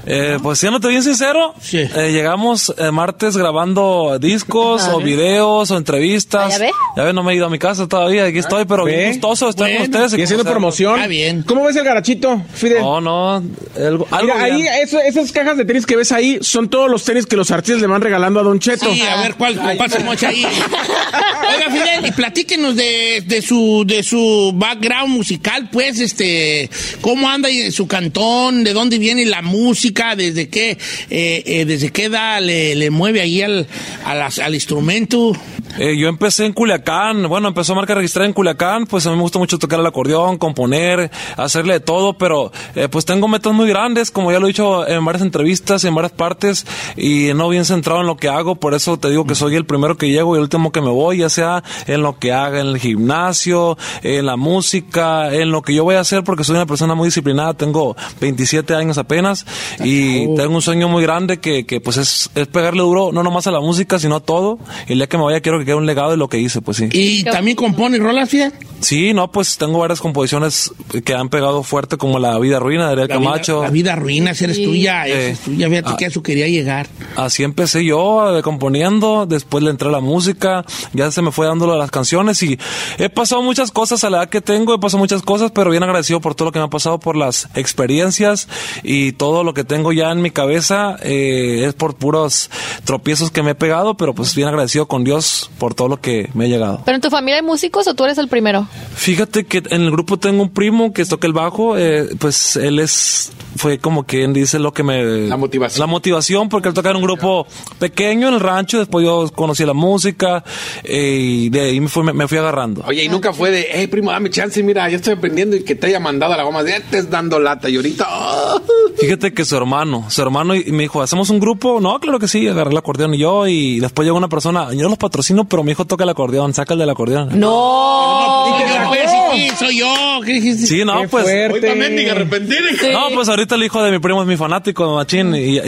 [SPEAKER 8] Eh, pues siéndote bien sincero,
[SPEAKER 2] Sí.
[SPEAKER 8] eh, llegamos eh, martes grabando discos o videos o entrevistas.
[SPEAKER 3] Ah, ¿ya ve?
[SPEAKER 8] Ya ve, no me he ido a mi casa todavía, aquí estoy, pero
[SPEAKER 4] Ve.
[SPEAKER 8] bien gustoso estar
[SPEAKER 2] Bueno,
[SPEAKER 8] con ustedes.
[SPEAKER 4] Y haciendo promoción.
[SPEAKER 2] Está bien.
[SPEAKER 4] ¿Cómo ves el garachito, Fidel?
[SPEAKER 8] No, no, algo, algo
[SPEAKER 4] Mira, ahí eso- esas cajas de tenis que ves ahí son todos los tenis que los artistas le van regalando a Don Cheto.
[SPEAKER 2] Sí, a ver cuál, cuál se mocha ahí. (laughs) Oiga, Fidel, y platíquenos de, de su de su background musical, pues, este, cómo anda su cantón, de dónde viene la música, desde qué, eh, eh, desde qué edad le, mueve ahí al, a las- al instrumento.
[SPEAKER 8] Eh, yo empecé en Culiacán, bueno, empezó a marca registrada en Culiacán, pues a mí me gusta mucho tocar el acordeón, componer, hacerle de todo, pero eh, pues tengo metas muy grandes, como ya lo he dicho en varias entrevistas, en varias partes, y no bien centrado en lo que hago, por eso te digo que soy el primero que llego y el último que me voy, ya sea en lo que haga, en el gimnasio, en la música, en lo que yo voy a hacer, porque soy una persona muy disciplinada, tengo 27 años apenas, y tengo un sueño muy grande que, que pues es, es pegarle duro, no nomás a la música, sino a todo, y el día que me vaya quiero que quede un legado de lo que hice, pues sí.
[SPEAKER 2] Y también compone rolas, Fidel.
[SPEAKER 8] Sí, no, pues tengo varias composiciones que han pegado fuerte, como La Vida Ruina de Ariel
[SPEAKER 2] La
[SPEAKER 8] Camacho.
[SPEAKER 2] vida, la vida ruina, esa eres tuya, esa
[SPEAKER 8] Eh,
[SPEAKER 2] es tuya, fíjate
[SPEAKER 8] ah.
[SPEAKER 2] que a eso quería llegar.
[SPEAKER 8] Así empecé yo eh, componiendo, después le entré a la música, ya se me fue dando lo de las canciones y he pasado muchas cosas a la edad que tengo, he pasado muchas cosas, pero bien agradecido por todo lo que me ha pasado, por las experiencias y todo lo que tengo ya en mi cabeza eh, es por puros tropiezos que me he pegado, pero pues bien agradecido con Dios por todo lo que me ha llegado.
[SPEAKER 3] ¿Pero en tu familia hay músicos o tú eres el primero?
[SPEAKER 8] Fíjate que en el grupo tengo un primo que toca el bajo, eh, pues él es, fue como quien dice lo que me... La
[SPEAKER 5] motivación.
[SPEAKER 8] La motivación, porque él toca en un grupo pequeño en el rancho, después yo conocí la música eh, y de ahí me fui, me, me fui agarrando.
[SPEAKER 5] Oye, y nunca fue de, hey, primo, dame chance, mira, yo estoy aprendiendo y que te haya mandado a la goma, ya te dando lata y ahorita... ah.
[SPEAKER 8] Fíjate que su hermano, su hermano y y me dijo, ¿hacemos un grupo? No, claro que sí, agarré el acordeón y yo y después llegó una persona, yo los patrocino, pero mi hijo toca el acordeón, saca el del acordeón.
[SPEAKER 3] No.
[SPEAKER 2] Soy yo, pues, sí, soy yo. ¿Qué dijiste?
[SPEAKER 8] Sí, no,
[SPEAKER 4] Qué
[SPEAKER 8] pues...
[SPEAKER 4] fuerte.
[SPEAKER 5] Arrepentir.
[SPEAKER 8] No, pues ahorita el hijo de mi primo es mi fanático, machín, y, y-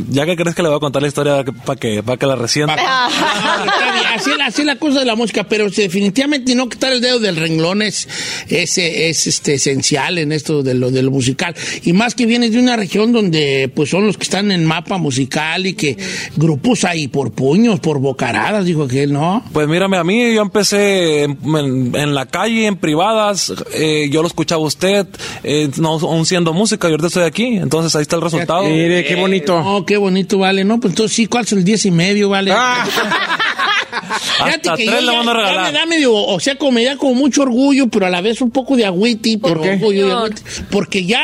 [SPEAKER 8] y ya que crees que le voy a contar la historia para que, para que la resienta.
[SPEAKER 2] No, así, es la- así la cosa de la música, pero sí, definitivamente no quitar el dedo del renglón es, es, es, este, esencial en esto de lo, de lo musical. Y más que vienes de una región donde pues son los que están en mapa musical y que grupos hay por puños, por bocaradas, dijo aquel, ¿no?
[SPEAKER 8] Pues mírame, a mí yo empecé en, en- en la calle, en privadas, eh, yo lo escuchaba a usted, eh, no aún siendo música, y ahorita estoy aquí, entonces ahí está el resultado.
[SPEAKER 4] Mire, qué bonito.
[SPEAKER 2] Oh, qué bonito, vale, ¿no? Pues entonces sí, ¿cuál es el diez y medio, vale?
[SPEAKER 4] Ah. (laughs)
[SPEAKER 8] Hasta
[SPEAKER 2] que
[SPEAKER 8] tres
[SPEAKER 2] yo
[SPEAKER 8] le
[SPEAKER 2] ya-
[SPEAKER 8] van a
[SPEAKER 2] ya
[SPEAKER 8] regalar.
[SPEAKER 2] me da medio, o sea, como me da como mucho orgullo, pero a la vez un poco de agüiti, pero
[SPEAKER 4] qué?
[SPEAKER 2] orgullo y agüiti, porque ya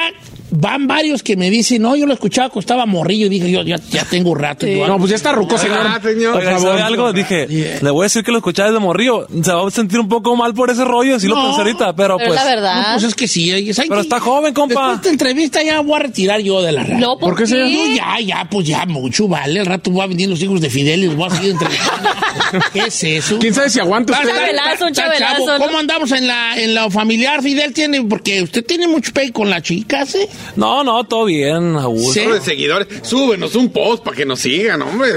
[SPEAKER 2] van varios que me dicen, no, yo lo escuchaba cuando estaba morrillo, y dije, yo ya, ya tengo rato. yo-
[SPEAKER 4] No, pues ya está ruco, señor.
[SPEAKER 5] Ah, señor.
[SPEAKER 4] Por favor.
[SPEAKER 8] ¿sabe algo? Dije, le voy a decir que lo escuchaba desde morrillo. Se va a sentir un poco mal por ese rollo, si lo pensé ahorita, pero,
[SPEAKER 3] Pero
[SPEAKER 8] pues.
[SPEAKER 3] es la
[SPEAKER 2] No,
[SPEAKER 3] verdad.
[SPEAKER 2] pues es que sí. eh, ¿sabes
[SPEAKER 8] Pero está joven, compa.
[SPEAKER 2] Después de esta entrevista ya voy a retirar yo de la radio.
[SPEAKER 3] No, ¿por,
[SPEAKER 4] ¿Por qué, señor?
[SPEAKER 2] No, ya, ya, pues ya mucho, vale. El rato voy a venir los hijos de Fidel y los voy a seguir entrevistando. (laughs) ¿Qué es eso?
[SPEAKER 4] ¿Quién sabe si aguanta usted?
[SPEAKER 3] chabelazo, un chabelazo. ¿no?
[SPEAKER 2] ¿Cómo andamos en la, en lo familiar, Fidel? Tiene, porque usted tiene mucho pay con las chicas, ¿eh?
[SPEAKER 8] No, no, todo bien, a gusto.
[SPEAKER 2] Sí.
[SPEAKER 5] De seguidores. Súbenos un post para que nos sigan, hombre.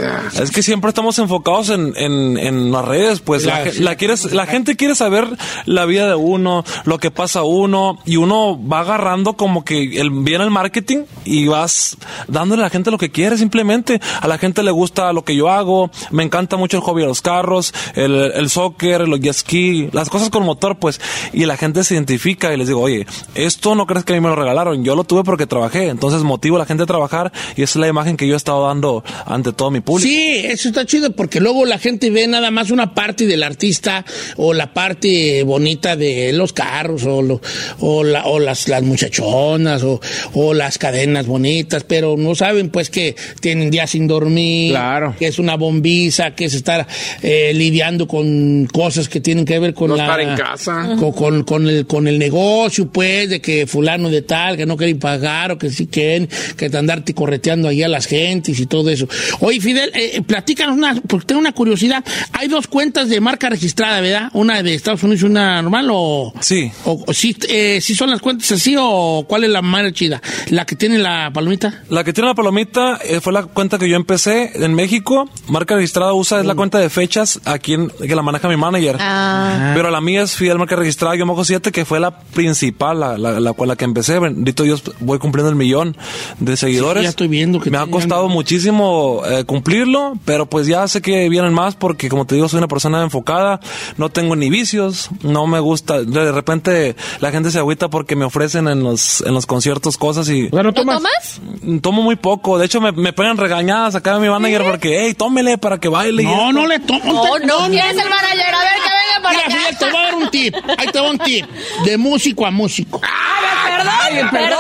[SPEAKER 8] Es que siempre estamos enfocados en, en, en las redes, pues la,
[SPEAKER 2] La-
[SPEAKER 8] la quieres, la gente quiere saber la vida de uno, lo que pasa a uno, y uno va agarrando como que el, viene el marketing y vas dándole a la gente lo que quiere simplemente. A la gente le gusta lo que yo hago, me encanta mucho el hobby de los carros, el, el soccer, los jet ski, las cosas con motor, pues, y la gente se identifica y les digo, oye, esto no crees que a mí me lo regalaron, yo lo tuve porque trabajé, entonces motivo a la gente a trabajar y esa es la imagen que yo he estado dando ante todo mi público.
[SPEAKER 2] Sí, eso está chido porque luego la gente ve nada más una parte del artista o la parte bonita de los carros o, lo- o, la- o las, las muchachonas o, o las cadenas bonitas, pero no saben pues que tienen días sin dormir,
[SPEAKER 4] Claro.
[SPEAKER 2] que es una bombiza, que es estar eh, lidiando con cosas que tienen que ver con
[SPEAKER 5] No
[SPEAKER 2] la...
[SPEAKER 5] estar en casa.
[SPEAKER 2] Con, con- con el, con el negocio, pues, de que fulano de tal, que no quieren pagar o que sí quieren, que te andarte correteando ahí a las gentes y todo eso. Oye, Fidel, eh, eh, platícanos una, porque tengo una curiosidad. Hay dos cuentas de marca registrada, ¿verdad? Una de Estados Unidos y una normal, o...
[SPEAKER 8] Sí.
[SPEAKER 2] O, o sí, eh, sí son las cuentas así, o cuál es la más chida? ¿La que tiene la palomita?
[SPEAKER 8] La que tiene la palomita eh, fue la cuenta que yo empecé en México. Marca registrada USA es la cuenta de fechas aquí en, que la maneja mi manager.
[SPEAKER 3] Ah.
[SPEAKER 8] Pero la mía es Fidel Marca registrada yo mojo 7 que fue la principal, la, la, la, la que empecé. Bendito Dios, voy cumpliendo el millón de seguidores.
[SPEAKER 2] Sí, ya estoy viendo que
[SPEAKER 8] Me ha costado muchísimo eh, cumplirlo, pero pues ya sé que vienen más porque como te digo, soy una persona enfocada, no tengo ni vicios, no me gusta. De repente la gente se agüita porque me ofrecen en los, en los conciertos cosas y...
[SPEAKER 4] Bueno,
[SPEAKER 3] ¿No
[SPEAKER 4] tomas.
[SPEAKER 3] tomas?
[SPEAKER 8] Tomo muy poco. De hecho, me, me pegan regañadas acá de mi manager porque, hey, tómele para que baile.
[SPEAKER 2] No, no le tomo.
[SPEAKER 3] No, no, ¿quién es el manager? A ver, que venga para
[SPEAKER 2] Mira,
[SPEAKER 3] acá.
[SPEAKER 2] Fidel, te voy a dar un tip. Ahí te va un tip. De músico a músico.
[SPEAKER 3] Perdón, perdón, a ver,
[SPEAKER 4] músico.
[SPEAKER 3] perdón.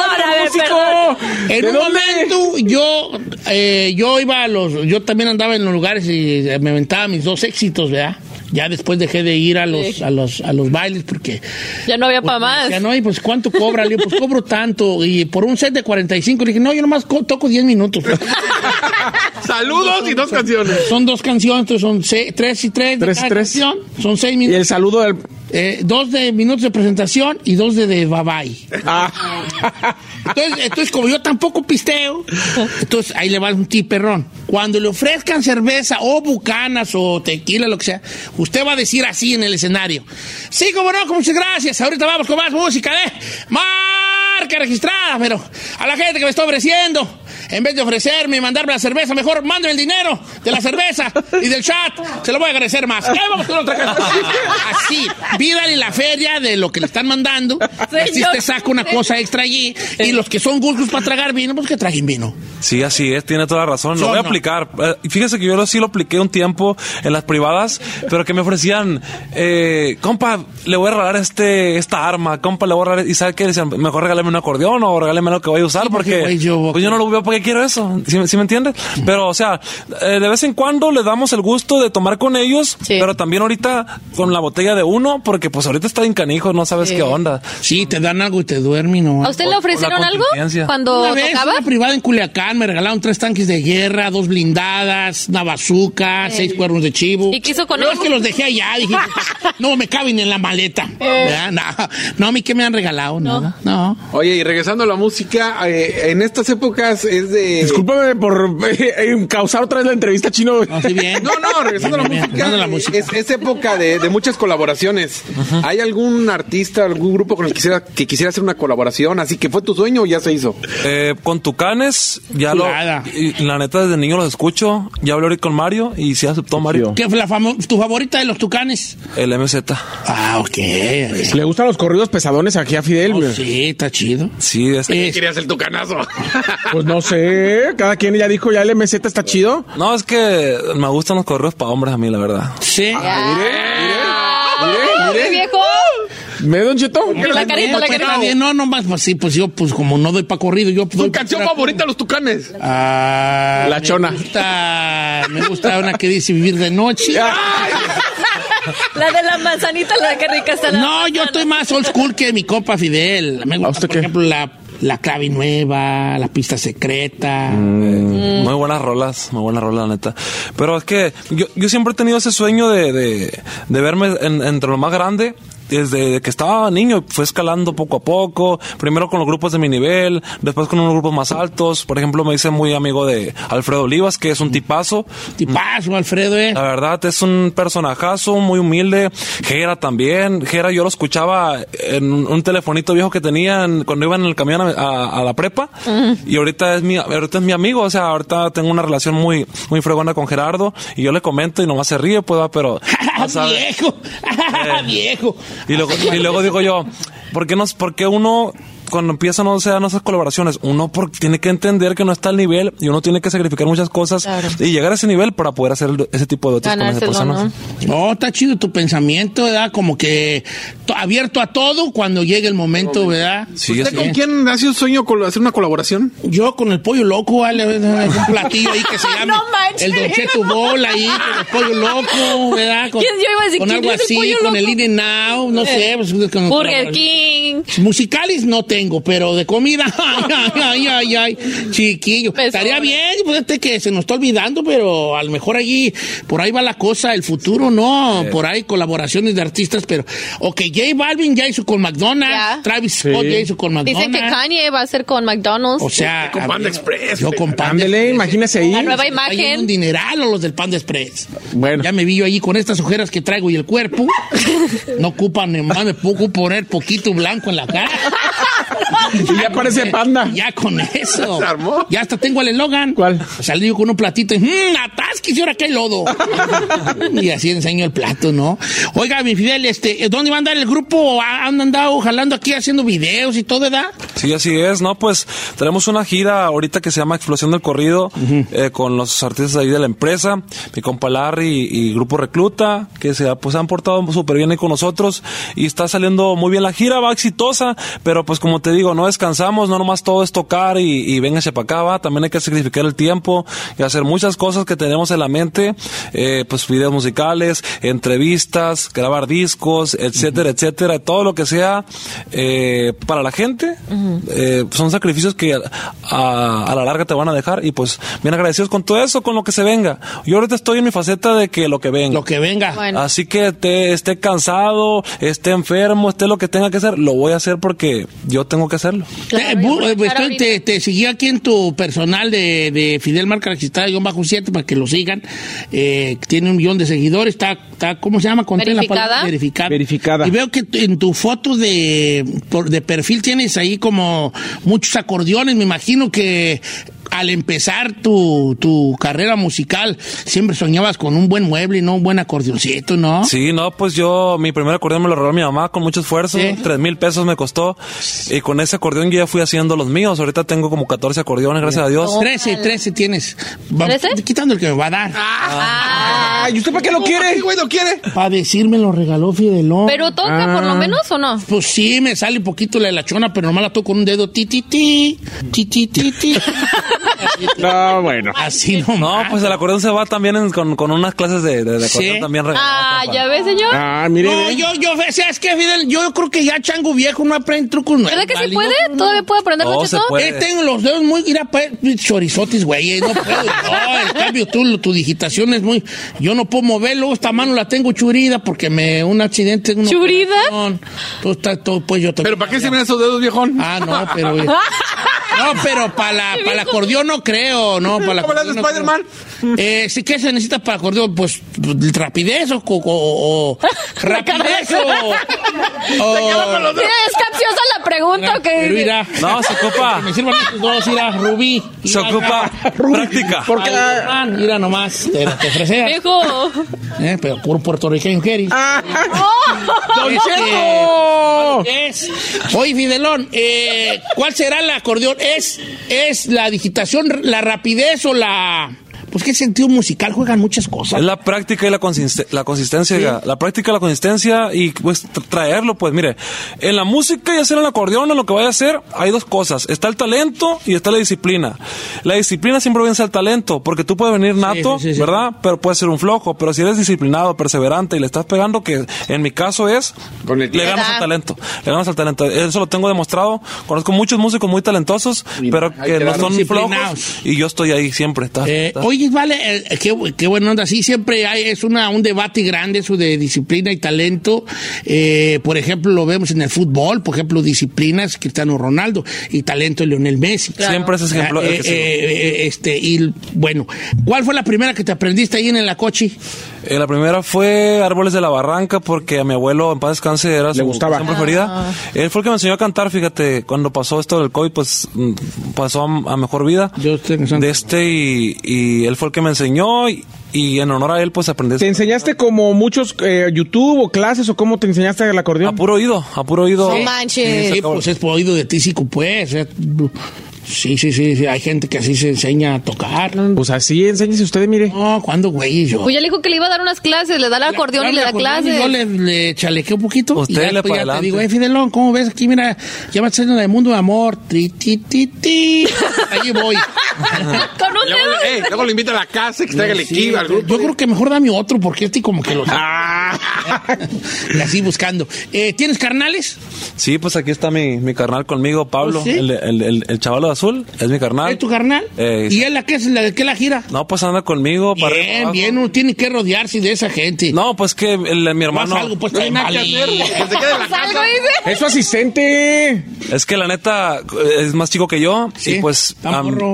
[SPEAKER 2] En
[SPEAKER 4] ¿De
[SPEAKER 2] un
[SPEAKER 4] dónde?
[SPEAKER 2] momento yo eh, yo iba a los yo también andaba en los lugares y me aventaba mis dos éxitos, ¿verdad? Ya después dejé de ir a los
[SPEAKER 3] Sí.
[SPEAKER 2] a los a los bailes porque
[SPEAKER 3] Ya no había para más.
[SPEAKER 2] ya no y pues cuánto cobra, Le digo, pues cobro tanto y por un set de 45 le dije, "No, yo nomás co- toco 10 minutos." (laughs)
[SPEAKER 5] Saludos y dos canciones.
[SPEAKER 2] son dos canciones, entonces son se- tres y tres
[SPEAKER 4] Tres y tres.
[SPEAKER 2] canción, son seis
[SPEAKER 4] Y
[SPEAKER 2] minutos.
[SPEAKER 4] el saludo del.
[SPEAKER 2] Eh, dos de minutos de presentación y dos de, de bye bye.
[SPEAKER 4] Ah.
[SPEAKER 2] Entonces, entonces, como yo tampoco pisteo, entonces ahí le va un tip perrón. Cuando le ofrezcan cerveza o bucanas o tequila, lo que sea, usted va a decir así en el escenario. Sí, como no, muchas gracias. Ahorita vamos con más música de marca registrada, pero a la gente que me está ofreciendo En vez de ofrecerme y mandarme la cerveza, mejor mándame el dinero de la cerveza y del chat. Se lo voy a agradecer más. Eh, vamos con otra. (laughs) Así, pídale la feria de lo que le están mandando. Así te saca una cosa extra allí. Y los que son gustos para tragar vino, pues que traguen vino.
[SPEAKER 8] Sí, así es, tiene toda la razón. Lo
[SPEAKER 2] Yo
[SPEAKER 8] voy a
[SPEAKER 2] no.
[SPEAKER 8] aplicar. Eh, y fíjese que yo lo- sí lo apliqué un tiempo en las privadas, pero que me ofrecían, eh, compa, le voy a regalar este esta arma, compa, le voy a regalar. Y sabe qué decían, mejor regáleme un acordeón o regáleme lo que voy a usar,
[SPEAKER 2] Sí, porque,
[SPEAKER 8] porque,
[SPEAKER 2] güey, yo-
[SPEAKER 8] pues yo no lo veo quiero eso. ¿Sí, me- sí me entiendes? Pero, o sea, eh, de vez en cuando le damos el gusto de tomar con ellos,
[SPEAKER 3] Sí.
[SPEAKER 8] pero también ahorita con la botella de uno, porque pues ahorita está en canijo, no sabes
[SPEAKER 3] Sí.
[SPEAKER 8] qué onda.
[SPEAKER 2] Sí, te dan algo y te duermen, ¿no?
[SPEAKER 3] ¿A usted le ofrecieron algo cuando
[SPEAKER 2] Una vez,
[SPEAKER 3] tocaba?
[SPEAKER 2] una privada en Culiacán, me regalaron tres tanques de guerra, dos blindadas, una bazooka, seis cuernos de chivo.
[SPEAKER 3] ¿Y qué hizo con
[SPEAKER 2] No,
[SPEAKER 3] ellos?
[SPEAKER 2] es que los dejé allá, dije, (laughs) no me caben en la maleta.
[SPEAKER 3] Eh.
[SPEAKER 2] No, no, a mí que me han regalado, nada. No.
[SPEAKER 5] Oye, y regresando a la música, eh, en estas épocas es de...
[SPEAKER 4] Discúlpame por eh, eh, causar otra vez la entrevista chino.
[SPEAKER 2] No, sí, bien.
[SPEAKER 5] No, no, regresando a la
[SPEAKER 2] Bien,
[SPEAKER 5] música,
[SPEAKER 2] la música.
[SPEAKER 5] Es, es época de, de muchas colaboraciones. ¿Hay algún artista, algún grupo con el que quisiera, que quisiera hacer una colaboración? Así que fue tu sueño o ya se hizo.
[SPEAKER 8] Eh, con Tucanes, ya lo. Y la neta, desde niño los escucho. Ya hablé ahorita con Mario y sí aceptó Mario.
[SPEAKER 2] ¿Qué fue la famo- tu favorita de los tucanes?
[SPEAKER 8] El MZ.
[SPEAKER 2] Ah, ok.
[SPEAKER 4] Le gustan los corridos pesadones aquí a Fidel.
[SPEAKER 2] Oh, sí, está chido.
[SPEAKER 8] Sí, es-
[SPEAKER 2] Eh,
[SPEAKER 5] Querías el tucanazo.
[SPEAKER 4] Pues no sé, cada quien ya dijo, ya el MZ está chido.
[SPEAKER 8] No, es que me gustan los correos para hombres a mí, la verdad.
[SPEAKER 2] sí.
[SPEAKER 3] ¡Ah,
[SPEAKER 4] mire.
[SPEAKER 3] mi viejo!
[SPEAKER 4] ¿Me don Cheto?
[SPEAKER 3] La carita, la
[SPEAKER 2] Pues,
[SPEAKER 3] carita.
[SPEAKER 2] no, no más, pues sí, pues yo, pues como no doy pa' corrido, yo
[SPEAKER 5] ¿Tu canción
[SPEAKER 2] pa-
[SPEAKER 5] favorita, los tucanes?
[SPEAKER 2] Ah,
[SPEAKER 4] La
[SPEAKER 2] me
[SPEAKER 4] chona.
[SPEAKER 2] Gusta, me gusta una que dice vivir de noche.
[SPEAKER 3] La de la manzanita, la que rica está la
[SPEAKER 2] No, yo estoy más old school que mi compa Fidel. Me gusta, por
[SPEAKER 4] qué?
[SPEAKER 2] ejemplo, la, la clave nueva, la pista secreta.
[SPEAKER 8] Eh, Muy buenas rolas, muy buenas rolas, la neta. Pero es que yo, yo siempre he tenido ese sueño de, de, de verme en- entre lo más grande. Desde que estaba niño, fue escalando poco a poco. Primero con los grupos de mi nivel, después con unos grupos más altos. Por ejemplo, me hice muy amigo de Alfredo Olivas, que es un tipazo.
[SPEAKER 2] Tipazo, Alfredo, eh.
[SPEAKER 8] La verdad, es un personajazo muy humilde. Gera también. Gera yo lo escuchaba en un, telefonito viejo que tenían cuando iban en el camión a, a- a la prepa. Y ahorita es mi, ahorita es mi amigo. O sea, ahorita tengo una relación muy, muy fregona con Gerardo. Y yo le comento y nomás se ríe, pues, va, pero... (laughs)
[SPEAKER 2] viejo, (laughs) viejo.
[SPEAKER 8] Y luego, y luego digo yo, ¿por qué, nos, por qué uno, cuando empiezan no sea esas colaboraciones, uno por- tiene que entender que no está al nivel y uno tiene que sacrificar muchas cosas y llegar a ese nivel para poder hacer ese tipo de otras con esas
[SPEAKER 3] Ganárselo,
[SPEAKER 8] personas?
[SPEAKER 2] No, está chido tu pensamiento, ¿verdad? Como que to- abierto a todo cuando llegue el momento, ¿verdad?
[SPEAKER 8] Sí,
[SPEAKER 5] ¿Usted
[SPEAKER 8] sí.
[SPEAKER 5] con quién hace un sueño con hacer una colaboración?
[SPEAKER 2] Yo con el pollo loco, vale, un platillo ahí que se (laughs) llama
[SPEAKER 3] No manches.
[SPEAKER 2] el Don Bowl ahí, con el pollo loco, ¿verdad? Con,
[SPEAKER 3] ¿Quién? Yo iba a decir,
[SPEAKER 2] con
[SPEAKER 3] ¿quién
[SPEAKER 2] algo
[SPEAKER 3] es el
[SPEAKER 2] así,
[SPEAKER 3] pollo
[SPEAKER 2] con
[SPEAKER 3] loco?
[SPEAKER 2] el In and Out, no sé. Pues, con-
[SPEAKER 3] Burger King.
[SPEAKER 2] Musicales no tengo, pero de comida, (laughs) ay, ay, ay, ay, chiquillo. Estaría bien, fíjate que se nos está olvidando, pero a lo mejor allí, por ahí va la cosa, el futuro, ¿no? Por ahí colaboraciones de artistas, pero, ok, J Balvin ya hizo con McDonald's. Travis Scott ya hizo con McDonald's.
[SPEAKER 3] Dicen que Kanye va a ser con McDonald's.
[SPEAKER 2] O sea,
[SPEAKER 5] Con Panda Express,
[SPEAKER 2] Yo con Panda
[SPEAKER 4] imagínese ahí.
[SPEAKER 3] La nueva imagen.
[SPEAKER 2] un dineral o los del Panda Express.
[SPEAKER 4] Bueno.
[SPEAKER 2] Ya me vi yo allí con estas ojeras que traigo y el cuerpo. (laughs) No ocupan, nomás me puedo poner poquito blanco en la cara. (laughs)
[SPEAKER 4] Y ya parece panda.
[SPEAKER 2] Ya con eso. (laughs)
[SPEAKER 5] Se armó.
[SPEAKER 2] Ya hasta tengo el eslogan.
[SPEAKER 4] ¿Cuál?
[SPEAKER 2] Salí yo con un platito y, mmm, atasquis y ahora que hay lodo. (laughs) y así enseño el plato, ¿no? Oiga, mi Fidel, este, ¿dónde va a andar el grupo? ¿Han andado jalando aquí haciendo videos y todo, edad?
[SPEAKER 8] Sí, así es, ¿no? Pues tenemos una gira ahorita que se llama Explosión del Corrido eh, con los artistas ahí de la empresa, mi compa Larry y, y Grupo Recluta, que se pues, han portado súper bien ahí con nosotros y está saliendo muy bien la gira, va exitosa, pero pues como te digo, no descansamos, no nomás todo es tocar y, y véngase para acá, va, también hay que sacrificar el tiempo y hacer muchas cosas que tenemos en la mente, eh, pues videos musicales, entrevistas, grabar discos, etcétera, etcétera, todo lo que sea eh, para la gente, eh, son sacrificios que a, a- a la larga te van a dejar y pues bien agradecidos con todo eso, con lo que se venga. Yo ahorita estoy en mi faceta de que lo que venga.
[SPEAKER 2] Lo que venga.
[SPEAKER 3] Bueno.
[SPEAKER 8] Así que te, esté cansado, esté enfermo, esté lo que tenga que hacer, lo voy a hacer porque yo tengo que hacerlo.
[SPEAKER 3] Claro,
[SPEAKER 2] Eh, eh, estoy- te, te seguí aquí en tu personal de, de Fidel Marca Registrada, guion bajo 7, para que lo sigan. Eh, tiene un millón de seguidores, está, está ¿cómo se llama? Conté la
[SPEAKER 3] Verificada.
[SPEAKER 2] palabra, verificada.
[SPEAKER 4] Verificada.
[SPEAKER 2] Y veo que en tu foto de, por- de perfil tienes ahí como muchos acordeones. Me imagino que al empezar tu, tu carrera musical siempre soñabas con un buen mueble y no un buen acordeoncito, ¿no?
[SPEAKER 8] Sí, no, pues yo, mi primer acordeón me lo regaló mi mamá con mucho esfuerzo, tres mil pesos me costó, y con ese acordeón yo ya fui haciendo los míos, ahorita tengo como 14 acordeones, gracias a Dios.
[SPEAKER 2] 13, 13 tienes. Va- Quitando el que me va a dar.
[SPEAKER 4] Ah, ¿y usted para qué lo quiere?
[SPEAKER 5] güey, lo quiere?
[SPEAKER 2] Para decirme lo regaló Fidelón.
[SPEAKER 3] Pero toca por lo menos o no?
[SPEAKER 2] Pues sí, me sale un poquito la de la chona, pero nomás la toco con un dedo. Ti, ti, ti. Ti, ti, ti, ti. (laughs) (laughs)
[SPEAKER 4] No, bueno.
[SPEAKER 2] Así no.
[SPEAKER 8] No, pues el acordeón se va también en- con, con unas clases de, de, de acordeón
[SPEAKER 2] Sí.
[SPEAKER 8] también.
[SPEAKER 3] Ah, ya ves, señor.
[SPEAKER 4] Ah, mire.
[SPEAKER 2] No, yo, yo, ¿sabes qué, Fidel? Yo creo que ya chango viejo no aprende trucos nuevos.
[SPEAKER 3] ¿Verdad que sí puede?
[SPEAKER 2] No,
[SPEAKER 3] ¿Todavía puede aprender
[SPEAKER 8] No,
[SPEAKER 3] Don
[SPEAKER 8] se puede.
[SPEAKER 2] Eh, tengo los dedos muy, mira, pues, chorizotes, güey, eh, no puedo. No, en (laughs) cambio, tú, tu digitación es muy, yo no puedo moverlo, esta mano la tengo churida porque me, un accidente. una
[SPEAKER 3] ¿Churida?
[SPEAKER 2] operación. Tú estás, todo, pues yo
[SPEAKER 5] ¿Pero para qué se ven esos dedos, viejón?
[SPEAKER 2] Ah, no, pero. (laughs) No, pero para la, (laughs) para el acordeón no creo, no, para la
[SPEAKER 5] ¿Cómo le hace Spider-Man? (laughs)
[SPEAKER 2] Eh, sí, ¿qué se necesita para acordeón? Pues, pues, rapidez o, o, o- o- (laughs) rapidez o, (laughs) o-
[SPEAKER 3] Mira, es capciosa la pregunta o
[SPEAKER 2] Pero
[SPEAKER 3] qué?
[SPEAKER 2] mira,
[SPEAKER 8] No, se ocupa.
[SPEAKER 2] que me sirvan estos dos, mira, Rubí.
[SPEAKER 8] Se
[SPEAKER 2] Mira,
[SPEAKER 8] ocupa práctica.
[SPEAKER 2] Porque, mira nomás, te, te freseas,
[SPEAKER 3] Viejo.
[SPEAKER 2] eh, pero puro puertorriqueño que eres.
[SPEAKER 4] ¡Don
[SPEAKER 2] Este,
[SPEAKER 4] Cheto!
[SPEAKER 2] Es. Oye, Fidelón, eh, ¿cuál será el acordeón? ¿Es, ¿Es la digitación, la rapidez o la... Pues qué sentido musical juegan muchas cosas.
[SPEAKER 8] Es la práctica y la, consiste- la consistencia. La práctica, la consistencia y pues tra- traerlo, pues mire, en la música y hacer el acordeón, en lo que vaya a hacer, hay dos cosas. Está el talento y está la disciplina. La disciplina siempre vence al talento, porque tú puedes venir nato,
[SPEAKER 2] sí, sí, sí.
[SPEAKER 8] ¿verdad? Pero puedes ser un flojo. Pero si eres disciplinado, perseverante y le estás pegando, que en mi caso es,
[SPEAKER 5] Con el
[SPEAKER 8] le ganas al talento. Le ganas al talento. Eso lo tengo demostrado. Conozco muchos músicos muy talentosos, pero
[SPEAKER 5] hay
[SPEAKER 8] que
[SPEAKER 5] que
[SPEAKER 8] no son flojos. Y yo estoy ahí siempre. Está-
[SPEAKER 2] Eh,
[SPEAKER 8] está-
[SPEAKER 2] oye, vale, eh, qué, qué buena onda. Sí, siempre hay, es una, un debate grande eso de disciplina y talento. Eh, por ejemplo, lo vemos en el fútbol. Por ejemplo, disciplina es Cristiano Ronaldo y talento Lionel Messi.
[SPEAKER 8] Siempre ese ejemplo.
[SPEAKER 2] Eh, eh, eh, este, y bueno, ¿cuál fue la primera que te aprendiste ahí en el Acochi?
[SPEAKER 8] Eh, la primera fue Árboles de la Barranca, porque a mi abuelo, en paz descanse, era su
[SPEAKER 4] gustaba.
[SPEAKER 8] canción preferida. Él fue el que me enseñó a cantar, fíjate, cuando pasó esto del COVID, pues mm, pasó a, a mejor vida.
[SPEAKER 2] Yo estoy pensando-
[SPEAKER 8] De este, y, y él fue el que me enseñó, y, y en honor a él, pues aprendí.
[SPEAKER 4] ¿Te enseñaste como muchos eh, YouTube o clases o cómo te enseñaste el
[SPEAKER 8] A
[SPEAKER 4] acordeón?
[SPEAKER 8] puro oído, a puro oído.
[SPEAKER 3] No manches.
[SPEAKER 2] Sí, pues es por oído de tísico, pues. Eh, Sí, sí, sí, sí, hay gente que así se enseña a tocar.
[SPEAKER 4] Pues así, enséñese usted, mire.
[SPEAKER 2] No, ¿cuándo, güey? Yo.
[SPEAKER 3] Pues ya le dijo que le iba a dar unas clases, le da el acordeón y le da
[SPEAKER 2] Acordeón,
[SPEAKER 3] clases.
[SPEAKER 2] Yo le, le chalequé un poquito.
[SPEAKER 8] Usted
[SPEAKER 2] y ya
[SPEAKER 8] le
[SPEAKER 2] después
[SPEAKER 8] pa'
[SPEAKER 2] ya te
[SPEAKER 8] adelante.
[SPEAKER 2] digo, eh, Fidelón, ¿cómo ves aquí? Mira, ya me está haciendo de mundo de amor. Tri, ti, ti, ti. Allí (laughs) voy.
[SPEAKER 3] Con un
[SPEAKER 5] Luego,
[SPEAKER 3] dedo.
[SPEAKER 5] ey, luego le invita a la casa, que traiga el equipo al grupo.
[SPEAKER 2] Yo creo que mejor dame otro porque este como que lo... (laughs) y así buscando. Eh, ¿Tienes carnales?
[SPEAKER 8] Sí, pues aquí está mi, mi carnal conmigo, Pablo,
[SPEAKER 2] ¿Oh, sí?
[SPEAKER 8] el, el, el, el chavalo de azul, es mi carnal.
[SPEAKER 2] ¿Es tu carnal?
[SPEAKER 8] Eh,
[SPEAKER 2] ¿Y él la que es la de qué la gira?
[SPEAKER 8] No, pues anda conmigo. para
[SPEAKER 2] Bien, bien, uno tiene que rodearse de esa gente.
[SPEAKER 8] No, pues que el- mi
[SPEAKER 2] Más
[SPEAKER 8] hermano...
[SPEAKER 2] algo, pues trae
[SPEAKER 5] nada que hacer.
[SPEAKER 2] malí.
[SPEAKER 5] Que se quede en la casa.
[SPEAKER 3] Algo dice.
[SPEAKER 4] Es su asistente.
[SPEAKER 8] Es que la neta es más chico que yo
[SPEAKER 2] Sí,
[SPEAKER 8] y pues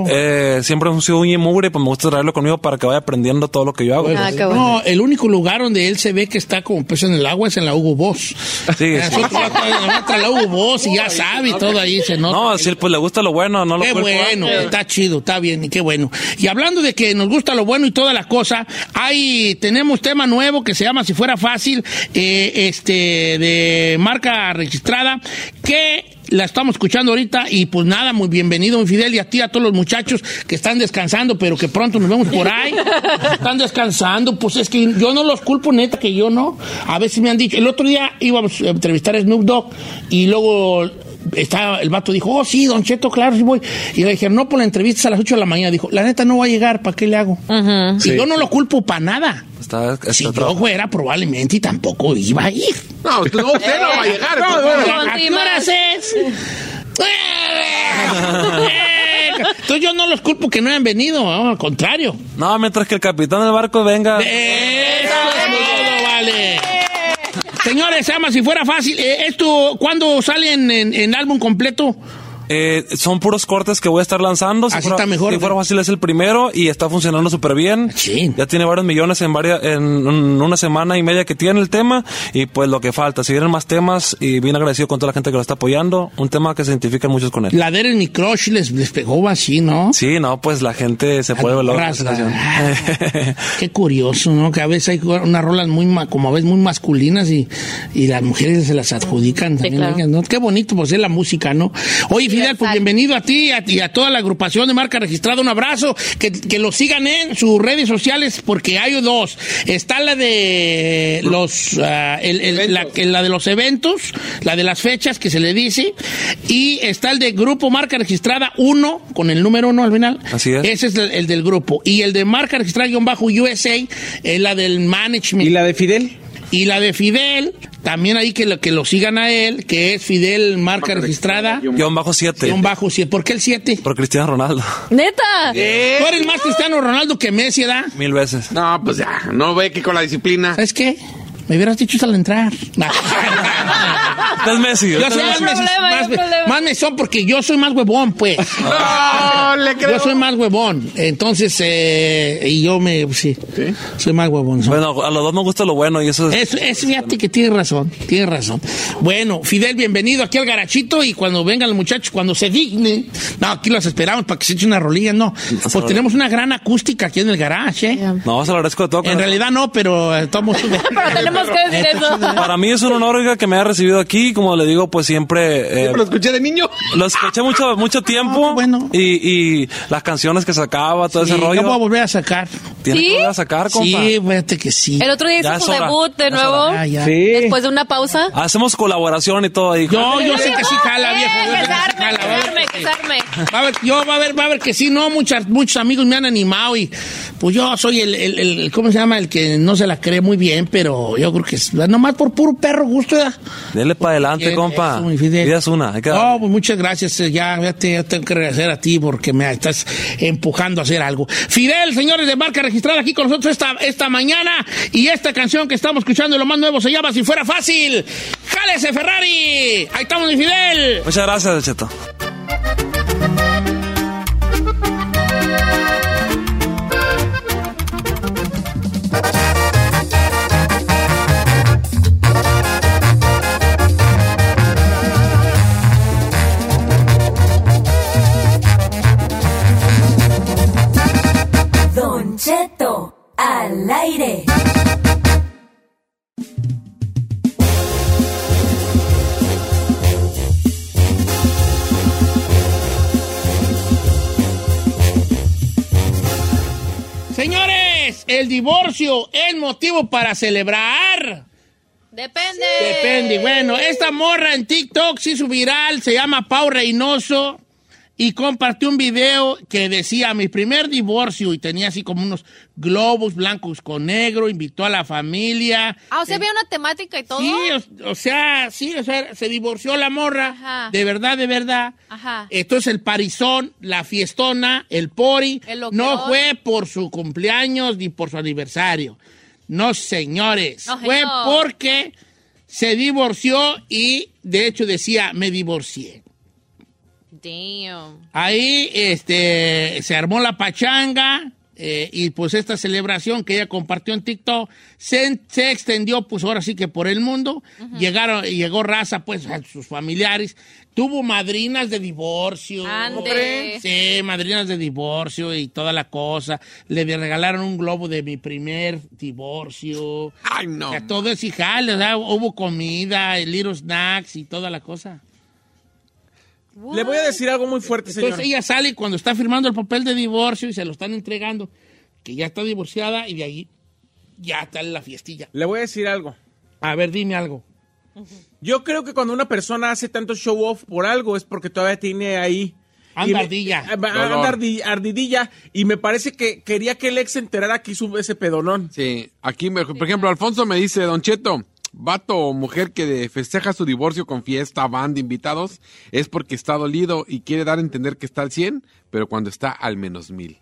[SPEAKER 8] eh, siempre hemos sido y mugre, pues me gusta traerlo conmigo para que vaya aprendiendo todo lo que yo hago.
[SPEAKER 3] Ah, bueno.
[SPEAKER 2] No, el único lugar donde él se ve que está como pez en el agua es en la Hugo Boss.
[SPEAKER 8] Sí,
[SPEAKER 2] Eh,
[SPEAKER 8] sí.
[SPEAKER 2] nosotros la Hugo Boss y ya sabe y todo ahí se nota.
[SPEAKER 8] No, si él pues le gusta lo bueno, no
[SPEAKER 2] Qué bueno, está chido, está bien, y qué bueno. Y hablando de que nos gusta lo bueno y toda la cosa, hay, tenemos tema nuevo que se llama Si fuera fácil, eh, este, de marca registrada, que la estamos escuchando ahorita y pues nada, muy bienvenido, muy Fidel, y a ti, a todos los muchachos que están descansando, pero que pronto nos vemos por ahí. están descansando, pues es que yo no los culpo, neta, que yo no. A veces me han dicho, el otro día íbamos a entrevistar a Snoop Dogg y luego estaba, el vato dijo, oh sí, Don Cheto, claro, sí voy. Y le dijeron, no, por la entrevista a las 8 de la mañana. Dijo, la neta no va a llegar, ¿para qué le hago? Y yo no lo culpo para nada.
[SPEAKER 8] Está, está
[SPEAKER 2] Si yo fuera, probablemente y tampoco iba a ir.
[SPEAKER 5] No, usted no, (laughs) usted no va a llegar.
[SPEAKER 4] No,
[SPEAKER 5] pues,
[SPEAKER 4] no,
[SPEAKER 2] ¿A qué horas es? (laughs) Entonces yo no los culpo que no hayan venido, no, al contrario.
[SPEAKER 8] No, mientras que el capitán del barco venga.
[SPEAKER 2] Eso es todo, vale. Señores, se Si Fuera Fácil. Eh, ¿Esto cuándo sale en álbum completo?
[SPEAKER 8] Eh, son puros cortes que voy a estar lanzando. Si
[SPEAKER 2] Así
[SPEAKER 8] fuera,
[SPEAKER 2] está mejor,
[SPEAKER 8] Si fuera fácil es el primero y está funcionando súper bien. Ya tiene varios millones en varias, en un- una semana y media que tiene el tema y pues lo que falta. Si vienen más temas y bien agradecido con toda la gente que lo está apoyando, un tema que se identifican muchos con él.
[SPEAKER 2] La de mi crush les, les pegó así, ¿no?
[SPEAKER 8] Sí, no, pues la gente se puede canción. (laughs)
[SPEAKER 2] Qué curioso, ¿no? Que a veces hay unas rolas muy, ma- como a veces muy masculinas y, y las mujeres se las adjudican también.
[SPEAKER 3] claro.
[SPEAKER 2] Qué bonito, pues es la música, ¿no? Oye, Fidel, pues bienvenido a ti y a, y a toda la agrupación de marca registrada. Un abrazo. Que, que lo sigan en sus redes sociales porque hay dos. Está la de los, ah, el- el- la, la de los eventos, la de las fechas que se le dice, y está el de Grupo Marca Registrada 1, con el número 1 al final.
[SPEAKER 8] Así es.
[SPEAKER 2] Ese es el, el del grupo. Y el de marca registrada guion bajo USA es la del management. ¿Y
[SPEAKER 4] la de Fidel?
[SPEAKER 2] Y la de Fidel, también ahí que lo, que lo sigan a él, que es Fidel marca registrada.
[SPEAKER 8] Guión bajo 7.
[SPEAKER 2] Guión bajo 7. ¿Por qué el 7?
[SPEAKER 8] Por Cristiano Ronaldo.
[SPEAKER 3] Neta.
[SPEAKER 2] Tú eres más Cristiano Ronaldo que Messi, ¿verdad?
[SPEAKER 8] Mil veces.
[SPEAKER 5] No, pues ya, no ve que con la disciplina.
[SPEAKER 2] ¿Sabes qué? Me hubieras dicho eso al entrar. Nah.
[SPEAKER 8] Es Messi.
[SPEAKER 2] Yo soy más, más, más mesón porque yo soy más huevón, pues.
[SPEAKER 5] No, le creo.
[SPEAKER 2] Yo soy más huevón. Entonces, eh, y yo me, sí, soy más huevón.
[SPEAKER 8] Bueno, a los dos nos gusta lo bueno y eso es...
[SPEAKER 2] Es, es fíjate que tiene razón, tiene razón. Bueno, Fidel, bienvenido aquí al garachito y cuando vengan los muchachos, cuando se dignen, no, aquí los esperamos para que se echen una rolilla, no. Pues tenemos una gran acústica aquí en el garage, ¿eh?
[SPEAKER 8] No, se lo agradezco de todo.
[SPEAKER 2] En realidad no, pero eh, tomo su...
[SPEAKER 3] Pero tenemos que decir eso.
[SPEAKER 8] Para mí es un honor oiga, que me haya recibido aquí. Como le digo, pues siempre. eh,
[SPEAKER 5] Lo escuché de niño.
[SPEAKER 8] lo escuché mucho, mucho tiempo.
[SPEAKER 2] bueno.
[SPEAKER 8] Y, y las canciones que sacaba, todo ese rollo.
[SPEAKER 2] voy a volver a sacar.
[SPEAKER 8] Tiene
[SPEAKER 3] ¿Sí?
[SPEAKER 8] que volver a sacar, compa.
[SPEAKER 2] Sí, fíjate que sí.
[SPEAKER 3] El otro día hizo su
[SPEAKER 8] hora.
[SPEAKER 3] debut de nuevo.
[SPEAKER 2] Ah, ya.
[SPEAKER 4] Sí.
[SPEAKER 3] Después de una pausa.
[SPEAKER 8] Hacemos colaboración y todo ahí.
[SPEAKER 2] Yo, yo sé que sí jala,
[SPEAKER 3] Eh,
[SPEAKER 2] viejo. yo va a ver. Va a ver, yo va a ver, va a ver que sí, no, muchas, muchos amigos me han animado y pues yo soy el, el, el- ¿cómo se llama? El que no se la cree muy bien, pero yo creo que es nomás por puro perro gusto, ¿verdad?
[SPEAKER 8] Dele para adelante, compa.
[SPEAKER 2] eso,
[SPEAKER 8] una.
[SPEAKER 2] No, pues muchas gracias. eh, Ya, ya te, ya tengo que agradecer a ti porque me estás empujando a hacer algo. Fidel, señores de marca registrada aquí con nosotros esta, esta mañana. Y esta canción que estamos escuchando, lo más nuevo, se llama Si fuera fácil. ¡Jálese, Ferrari! Ahí estamos, mi Fidel.
[SPEAKER 8] Muchas gracias, Cheto.
[SPEAKER 2] El divorcio es motivo para celebrar.
[SPEAKER 3] Depende.
[SPEAKER 2] Depende. Bueno, esta morra en TikTok se hizo viral, se llama Pau Reynoso y compartió un video que decía mi primer divorcio y tenía así como unos globos blancos con negro, invitó a la familia.
[SPEAKER 3] Ah, o sea, había una temática y todo.
[SPEAKER 2] Sí, o, o sea, sí, o sea, se divorció la morra,
[SPEAKER 3] Ajá.
[SPEAKER 2] de verdad, de verdad.
[SPEAKER 3] Ajá.
[SPEAKER 2] Entonces el parizón, la fiestona, el pori,
[SPEAKER 3] El
[SPEAKER 2] no fue por su cumpleaños ni por su aniversario. No, señores.
[SPEAKER 3] No,
[SPEAKER 2] fue
[SPEAKER 3] señor.
[SPEAKER 2] porque se divorció y de hecho decía, me divorcié.
[SPEAKER 3] Damn.
[SPEAKER 2] Ahí este, se armó la pachanga eh, y pues esta celebración que ella compartió en TikTok se, se extendió pues ahora sí que por el mundo. Llegaron, llegó raza pues a sus familiares. Tuvo madrinas de divorcio.
[SPEAKER 3] Ande.
[SPEAKER 2] Sí, madrinas de divorcio y toda la cosa. Le regalaron un globo de mi primer divorcio.
[SPEAKER 5] Ay, no.
[SPEAKER 2] O sea, todo es hijal, o sea, hubo comida, little snacks y toda la cosa.
[SPEAKER 4] Le voy a decir algo muy fuerte, señor.
[SPEAKER 2] Entonces ella sale cuando está firmando el papel de divorcio y se lo están entregando, que ya está divorciada y de ahí ya está la fiestilla.
[SPEAKER 4] Le voy a decir algo.
[SPEAKER 2] A ver, dime algo.
[SPEAKER 4] Yo creo que cuando una persona hace tanto show off por algo es porque todavía tiene ahí.
[SPEAKER 2] Anda ardilla.
[SPEAKER 4] Va- anda ardi- ardidilla. Y me parece que quería que el ex se enterara que hizo ese pedonón.
[SPEAKER 5] Sí, aquí, me- por ejemplo, Alfonso me dice, Don Cheto, vato o mujer que festeja su divorcio con fiesta, banda, invitados, es porque está dolido y quiere dar a entender que está al 100, pero cuando está al menos mil.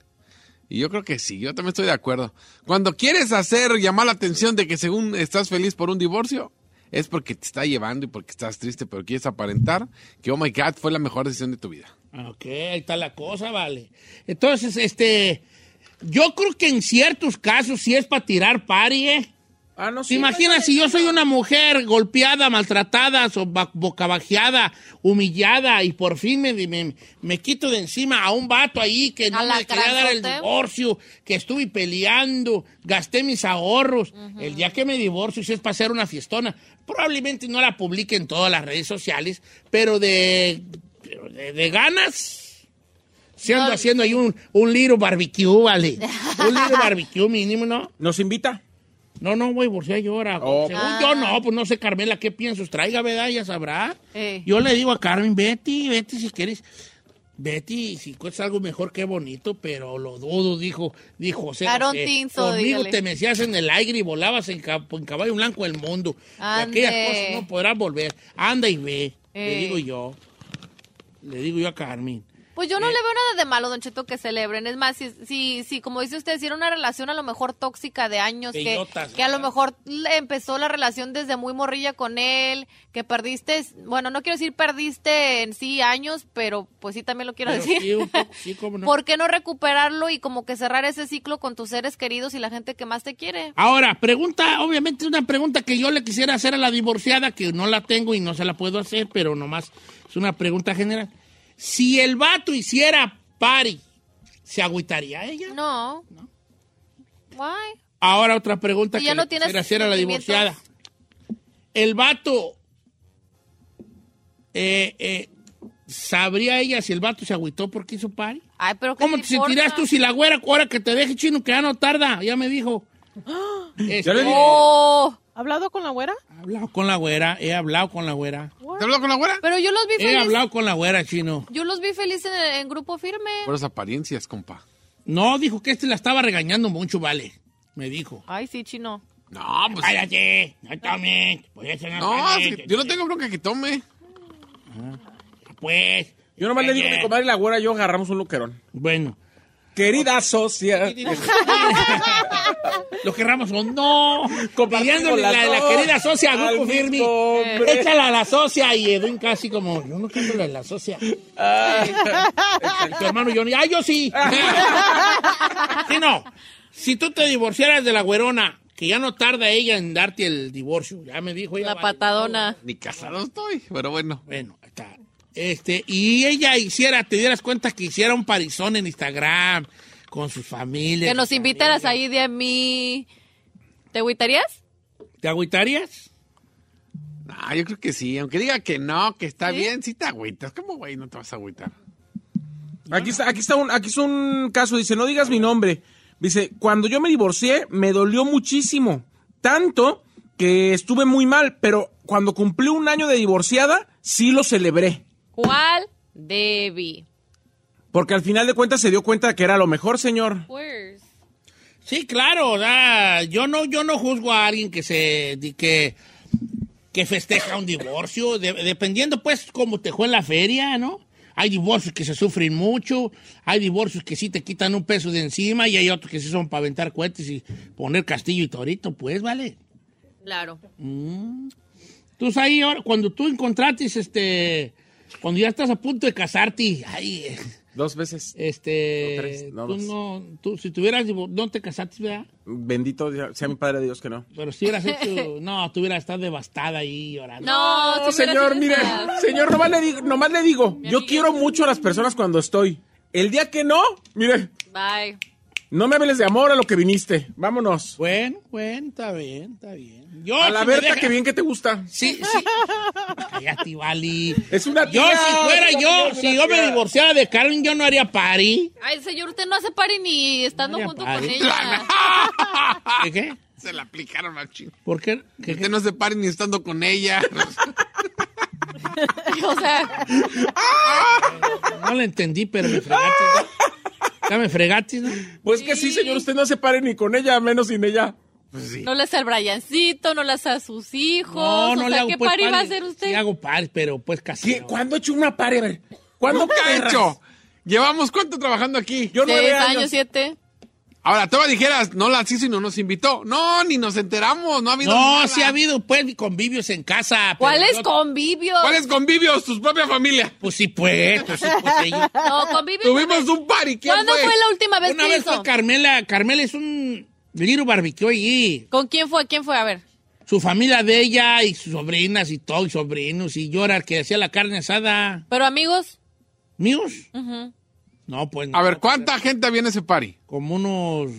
[SPEAKER 5] Y yo creo que sí, yo también estoy de acuerdo. Cuando quieres hacer llamar la atención de que según estás feliz por un divorcio, es porque te está llevando y porque estás triste, pero quieres aparentar que, oh my God, fue la mejor decisión de tu vida.
[SPEAKER 2] Ok, ahí está la cosa, vale. Entonces, este, yo creo que en ciertos casos sí es para tirar pari, ¿eh?
[SPEAKER 4] Ah, no,
[SPEAKER 2] ¿Te
[SPEAKER 4] sí.
[SPEAKER 2] imaginas si yo soy una mujer golpeada, maltratada, bocabajeada, humillada y por fin me, me, me quito de encima a un vato ahí que no me quería dar el divorcio, que estuve peleando, gasté mis ahorros. El día que me divorcio, si es para hacer una fiestona, probablemente no la publique en todas las redes sociales, pero de, pero de, de ganas. Si ando
[SPEAKER 3] No.
[SPEAKER 2] haciendo ahí un, un little barbecue, vale. (laughs) Un little barbecue mínimo, ¿no?
[SPEAKER 4] ¿Nos invita?
[SPEAKER 2] No, no, voy divorciar yo ahora.
[SPEAKER 4] Oh.
[SPEAKER 2] Según
[SPEAKER 3] Ah.
[SPEAKER 2] yo, no, pues no sé, Carmela, ¿qué piensas? Traiga, ¿verdad? Ya sabrá.
[SPEAKER 3] Eh.
[SPEAKER 2] Yo le digo a Carmen, Betty, Betty, si quieres. Betty, si encuentras algo mejor, qué bonito, pero lo dudo, dijo, dijo José.
[SPEAKER 3] Think so,
[SPEAKER 2] Conmigo
[SPEAKER 3] dígale.
[SPEAKER 2] te mecías en el aire y volabas en, ca- en caballo blanco del mundo. Y
[SPEAKER 3] Ande.
[SPEAKER 2] aquellas cosas no podrás volver. Anda y ve, le
[SPEAKER 3] Eh.
[SPEAKER 2] digo yo. Le digo yo a Carmen.
[SPEAKER 3] Pues yo no le veo nada de malo, Don Cheto, que celebren. Es más, si, si, si como dice usted, si era una relación a lo mejor tóxica de años, que, que a lo mejor empezó la relación desde muy morrilla con él, que perdiste, bueno, no quiero decir perdiste en sí años, pero pues sí también lo quiero decir.
[SPEAKER 2] sí, un poco, sí, cómo no. (laughs)
[SPEAKER 3] ¿Por qué no recuperarlo y como que cerrar ese ciclo con tus seres queridos y la gente que más te quiere?
[SPEAKER 2] Ahora, pregunta, obviamente una pregunta que yo le quisiera hacer a la divorciada, que no la tengo y no se la puedo hacer, pero nomás es una pregunta general. Si el vato hiciera party, ¿se agüitaría ella?
[SPEAKER 3] No. Why?
[SPEAKER 2] Ahora otra pregunta
[SPEAKER 3] Y
[SPEAKER 2] que
[SPEAKER 3] ya no
[SPEAKER 2] le
[SPEAKER 3] tienes
[SPEAKER 2] hacer a la divorciada. El vato, eh, eh, ¿sabría ella si el vato se agüitó porque hizo party?
[SPEAKER 3] Ay, pero ¿qué
[SPEAKER 2] ¿Cómo
[SPEAKER 3] te importa?
[SPEAKER 2] tú si la güera, ahora que te deje chino, que ya no tarda? Ya me dijo. (gasps) Este,
[SPEAKER 4] Ya le dije.
[SPEAKER 3] Oh,
[SPEAKER 6] ¿Ha hablado con la güera?
[SPEAKER 2] He hablado con la güera, he hablado con la güera.
[SPEAKER 5] ¿Te habló con la güera?
[SPEAKER 3] pero yo los vi
[SPEAKER 2] He
[SPEAKER 3] felices.
[SPEAKER 2] hablado con la güera, chino.
[SPEAKER 3] Yo los vi felices en, en grupo firme.
[SPEAKER 5] Por las apariencias, compa.
[SPEAKER 2] No, dijo que este la estaba regañando mucho, vale. Me dijo.
[SPEAKER 3] Ay, sí, chino.
[SPEAKER 5] No, pues.
[SPEAKER 2] Cállate, no tomes. Pues no
[SPEAKER 5] yo no tengo bronca que tome.
[SPEAKER 2] Pues.
[SPEAKER 4] Yo nomás le digo que comadre y la güera y yo agarramos un loquerón.
[SPEAKER 2] Bueno.
[SPEAKER 4] Querida socia.
[SPEAKER 2] Los que Ramos son no.
[SPEAKER 4] Compartimos
[SPEAKER 2] Pidiéndole la, la
[SPEAKER 4] dos
[SPEAKER 2] querida socia a Grupo Firmi. Échala a la socia y Edwin casi como, yo no quiero la, la socia. Tu hermano Johnny, ¡ay, yo sí! (laughs) sí, no. Si tú te divorciaras de la güerona, que ya no tarda ella en darte el divorcio, ya me dijo ella.
[SPEAKER 3] La
[SPEAKER 2] vale.
[SPEAKER 3] patadona.
[SPEAKER 5] Ni casado estoy, pero bueno.
[SPEAKER 2] Bueno, está. Este, y ella hiciera, te dieras cuenta que hiciera un parizón en Instagram con sus familias.
[SPEAKER 3] Que nos invitaras
[SPEAKER 2] amigas.
[SPEAKER 3] ahí de a mí. ¿Te agüitarías?
[SPEAKER 2] ¿Te agüitarías?
[SPEAKER 5] Ah, yo creo que sí. Aunque diga que no, que está
[SPEAKER 3] ¿Sí?
[SPEAKER 5] bien, sí te agüitas. ¿Cómo, güey? No te vas a agüitar.
[SPEAKER 4] Aquí está, aquí está un, aquí está un caso, dice, no digas mi nombre. Dice, cuando yo me divorcié, me dolió muchísimo. Tanto que estuve muy mal, pero cuando cumplí un año de divorciada, sí lo celebré.
[SPEAKER 3] ¿Cuál? Debbie.
[SPEAKER 4] Porque al final de cuentas se dio cuenta de que era lo mejor, señor.
[SPEAKER 2] Sí, claro, o sea, yo no, yo no juzgo a alguien que se que, que festeja un divorcio, de- dependiendo pues cómo te fue en la feria, ¿no? Hay divorcios que se sufren mucho, hay divorcios que sí te quitan un peso de encima y hay otros que sí son para aventar cohetes y poner castillo y torito, pues, ¿vale?
[SPEAKER 3] Claro.
[SPEAKER 2] Tú ahí, ahora, cuando tú encontraste, este, cuando ya estás a punto de casarte, ay,
[SPEAKER 4] Dos veces.
[SPEAKER 2] este,
[SPEAKER 4] No, tres, no,
[SPEAKER 2] tú
[SPEAKER 4] dos.
[SPEAKER 2] no, tú, si tuvieras, no te casaste, ¿verdad?
[SPEAKER 4] Bendito sea mi Padre Dios que no.
[SPEAKER 2] Pero si hubieras hecho, no, tú hubieras estado devastada ahí llorando.
[SPEAKER 3] No,
[SPEAKER 4] No, señor, mire,
[SPEAKER 3] esa.
[SPEAKER 4] señor, nomás le digo, nomás le digo, yo quiero mucho a las personas cuando estoy. El día que no, mire,
[SPEAKER 3] Bye.
[SPEAKER 4] No me hables de amor a lo que viniste. Vámonos.
[SPEAKER 2] Bueno, bueno, está bien, está bien. Yo,
[SPEAKER 4] A la
[SPEAKER 2] si
[SPEAKER 4] Berta,
[SPEAKER 2] deja-
[SPEAKER 4] que bien que te gusta.
[SPEAKER 2] Sí, sí. (laughs) Cállate, Vali.
[SPEAKER 4] Es una
[SPEAKER 2] Yo,
[SPEAKER 4] tía,
[SPEAKER 2] si fuera yo,
[SPEAKER 4] tía,
[SPEAKER 2] si yo me divorciara de Karen, yo no haría party.
[SPEAKER 3] Ay, señor, usted no hace party ni estando
[SPEAKER 2] Vaya
[SPEAKER 3] junto
[SPEAKER 2] party.
[SPEAKER 3] con ella. (laughs)
[SPEAKER 2] ¿Qué qué?
[SPEAKER 5] Se la aplicaron machín.
[SPEAKER 2] ¿Por qué?
[SPEAKER 5] Que
[SPEAKER 2] ¿Qué,
[SPEAKER 5] usted no se pare ni estando con ella. (laughs)
[SPEAKER 3] o sea,
[SPEAKER 2] No le entendí, pero me fregaste. ¿No? Ya me fregaste, ¿no?
[SPEAKER 4] Pues que sí, señor, usted no se pare ni con ella, menos sin ella.
[SPEAKER 5] Pues sí.
[SPEAKER 3] no le hace al Briancito, no le hace a sus hijos.
[SPEAKER 2] No,
[SPEAKER 3] o
[SPEAKER 2] no
[SPEAKER 3] sea,
[SPEAKER 2] le hago
[SPEAKER 3] ¿qué
[SPEAKER 2] pues,
[SPEAKER 3] party va a hacer usted?
[SPEAKER 2] Sí hago party, pero pues casi.
[SPEAKER 4] ¿Qué? ¿Cuándo he hecho una ver, ¿Cuándo
[SPEAKER 5] he hecho. Llevamos cuánto trabajando aquí.
[SPEAKER 4] Yo nueve
[SPEAKER 3] Seis
[SPEAKER 4] años.
[SPEAKER 3] años, siete.
[SPEAKER 5] Ahora, tú me dijeras, no las hizo y no nos invitó. No, ni nos enteramos, no ha habido
[SPEAKER 2] No,
[SPEAKER 5] nada.
[SPEAKER 2] sí ha habido pues convivios en casa.
[SPEAKER 3] ¿Cuáles
[SPEAKER 2] yo-
[SPEAKER 3] convivios?
[SPEAKER 5] ¿Cuáles convivios? Tu propia familia.
[SPEAKER 2] Pues sí, pues. pues, sí, pues, ellos- (laughs)
[SPEAKER 3] No, convivios.
[SPEAKER 5] Tuvimos un party. ¿quién
[SPEAKER 3] ¿Cuándo fue la última vez
[SPEAKER 2] Una
[SPEAKER 3] que
[SPEAKER 2] vez
[SPEAKER 3] hizo?
[SPEAKER 2] fue Carmela. Carmela es un little barbecue allí.
[SPEAKER 3] ¿Con quién fue? ¿Quién fue? A ver.
[SPEAKER 2] Su familia de ella y sus sobrinas y todo, y sobrinos. Y el que hacía la carne asada.
[SPEAKER 3] ¿Pero amigos?
[SPEAKER 2] ¿Míos?
[SPEAKER 3] Ujú.
[SPEAKER 2] No, pues no.
[SPEAKER 5] A ver, ¿cuánta gente había en ese party?
[SPEAKER 2] Como unos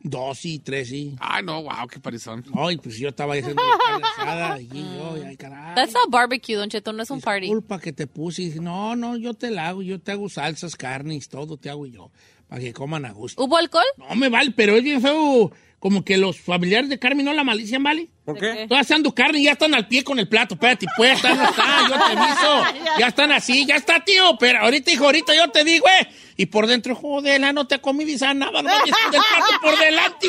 [SPEAKER 2] dos y tres, sí.
[SPEAKER 5] Ay, no, wow, qué parizón.
[SPEAKER 2] Ay, pues yo estaba haciendo carne asada. (laughs) Y yo, ay, caray.
[SPEAKER 3] That's not barbecue, Don Cheto, no es un party.
[SPEAKER 2] Disculpa que te puse. Y dije, no, no, yo te la hago. Yo te hago salsas, carnes, todo te hago yo. Para que coman a gusto.
[SPEAKER 3] ¿Hubo alcohol?
[SPEAKER 2] No me vale, pero es bien feo. Como que los familiares de Carmen no la malician, ¿vale?
[SPEAKER 4] ¿Por qué?
[SPEAKER 2] Estoy haciendo carne y ya están al pie con el plato. Espérate, pues, ya no está, (laughs) yo te aviso. Ya están así, ya está, tío. Pero ahorita, hijo, ahorita yo te digo, eh. Y por dentro, joder, la no te comí nada, no me del plato por delante.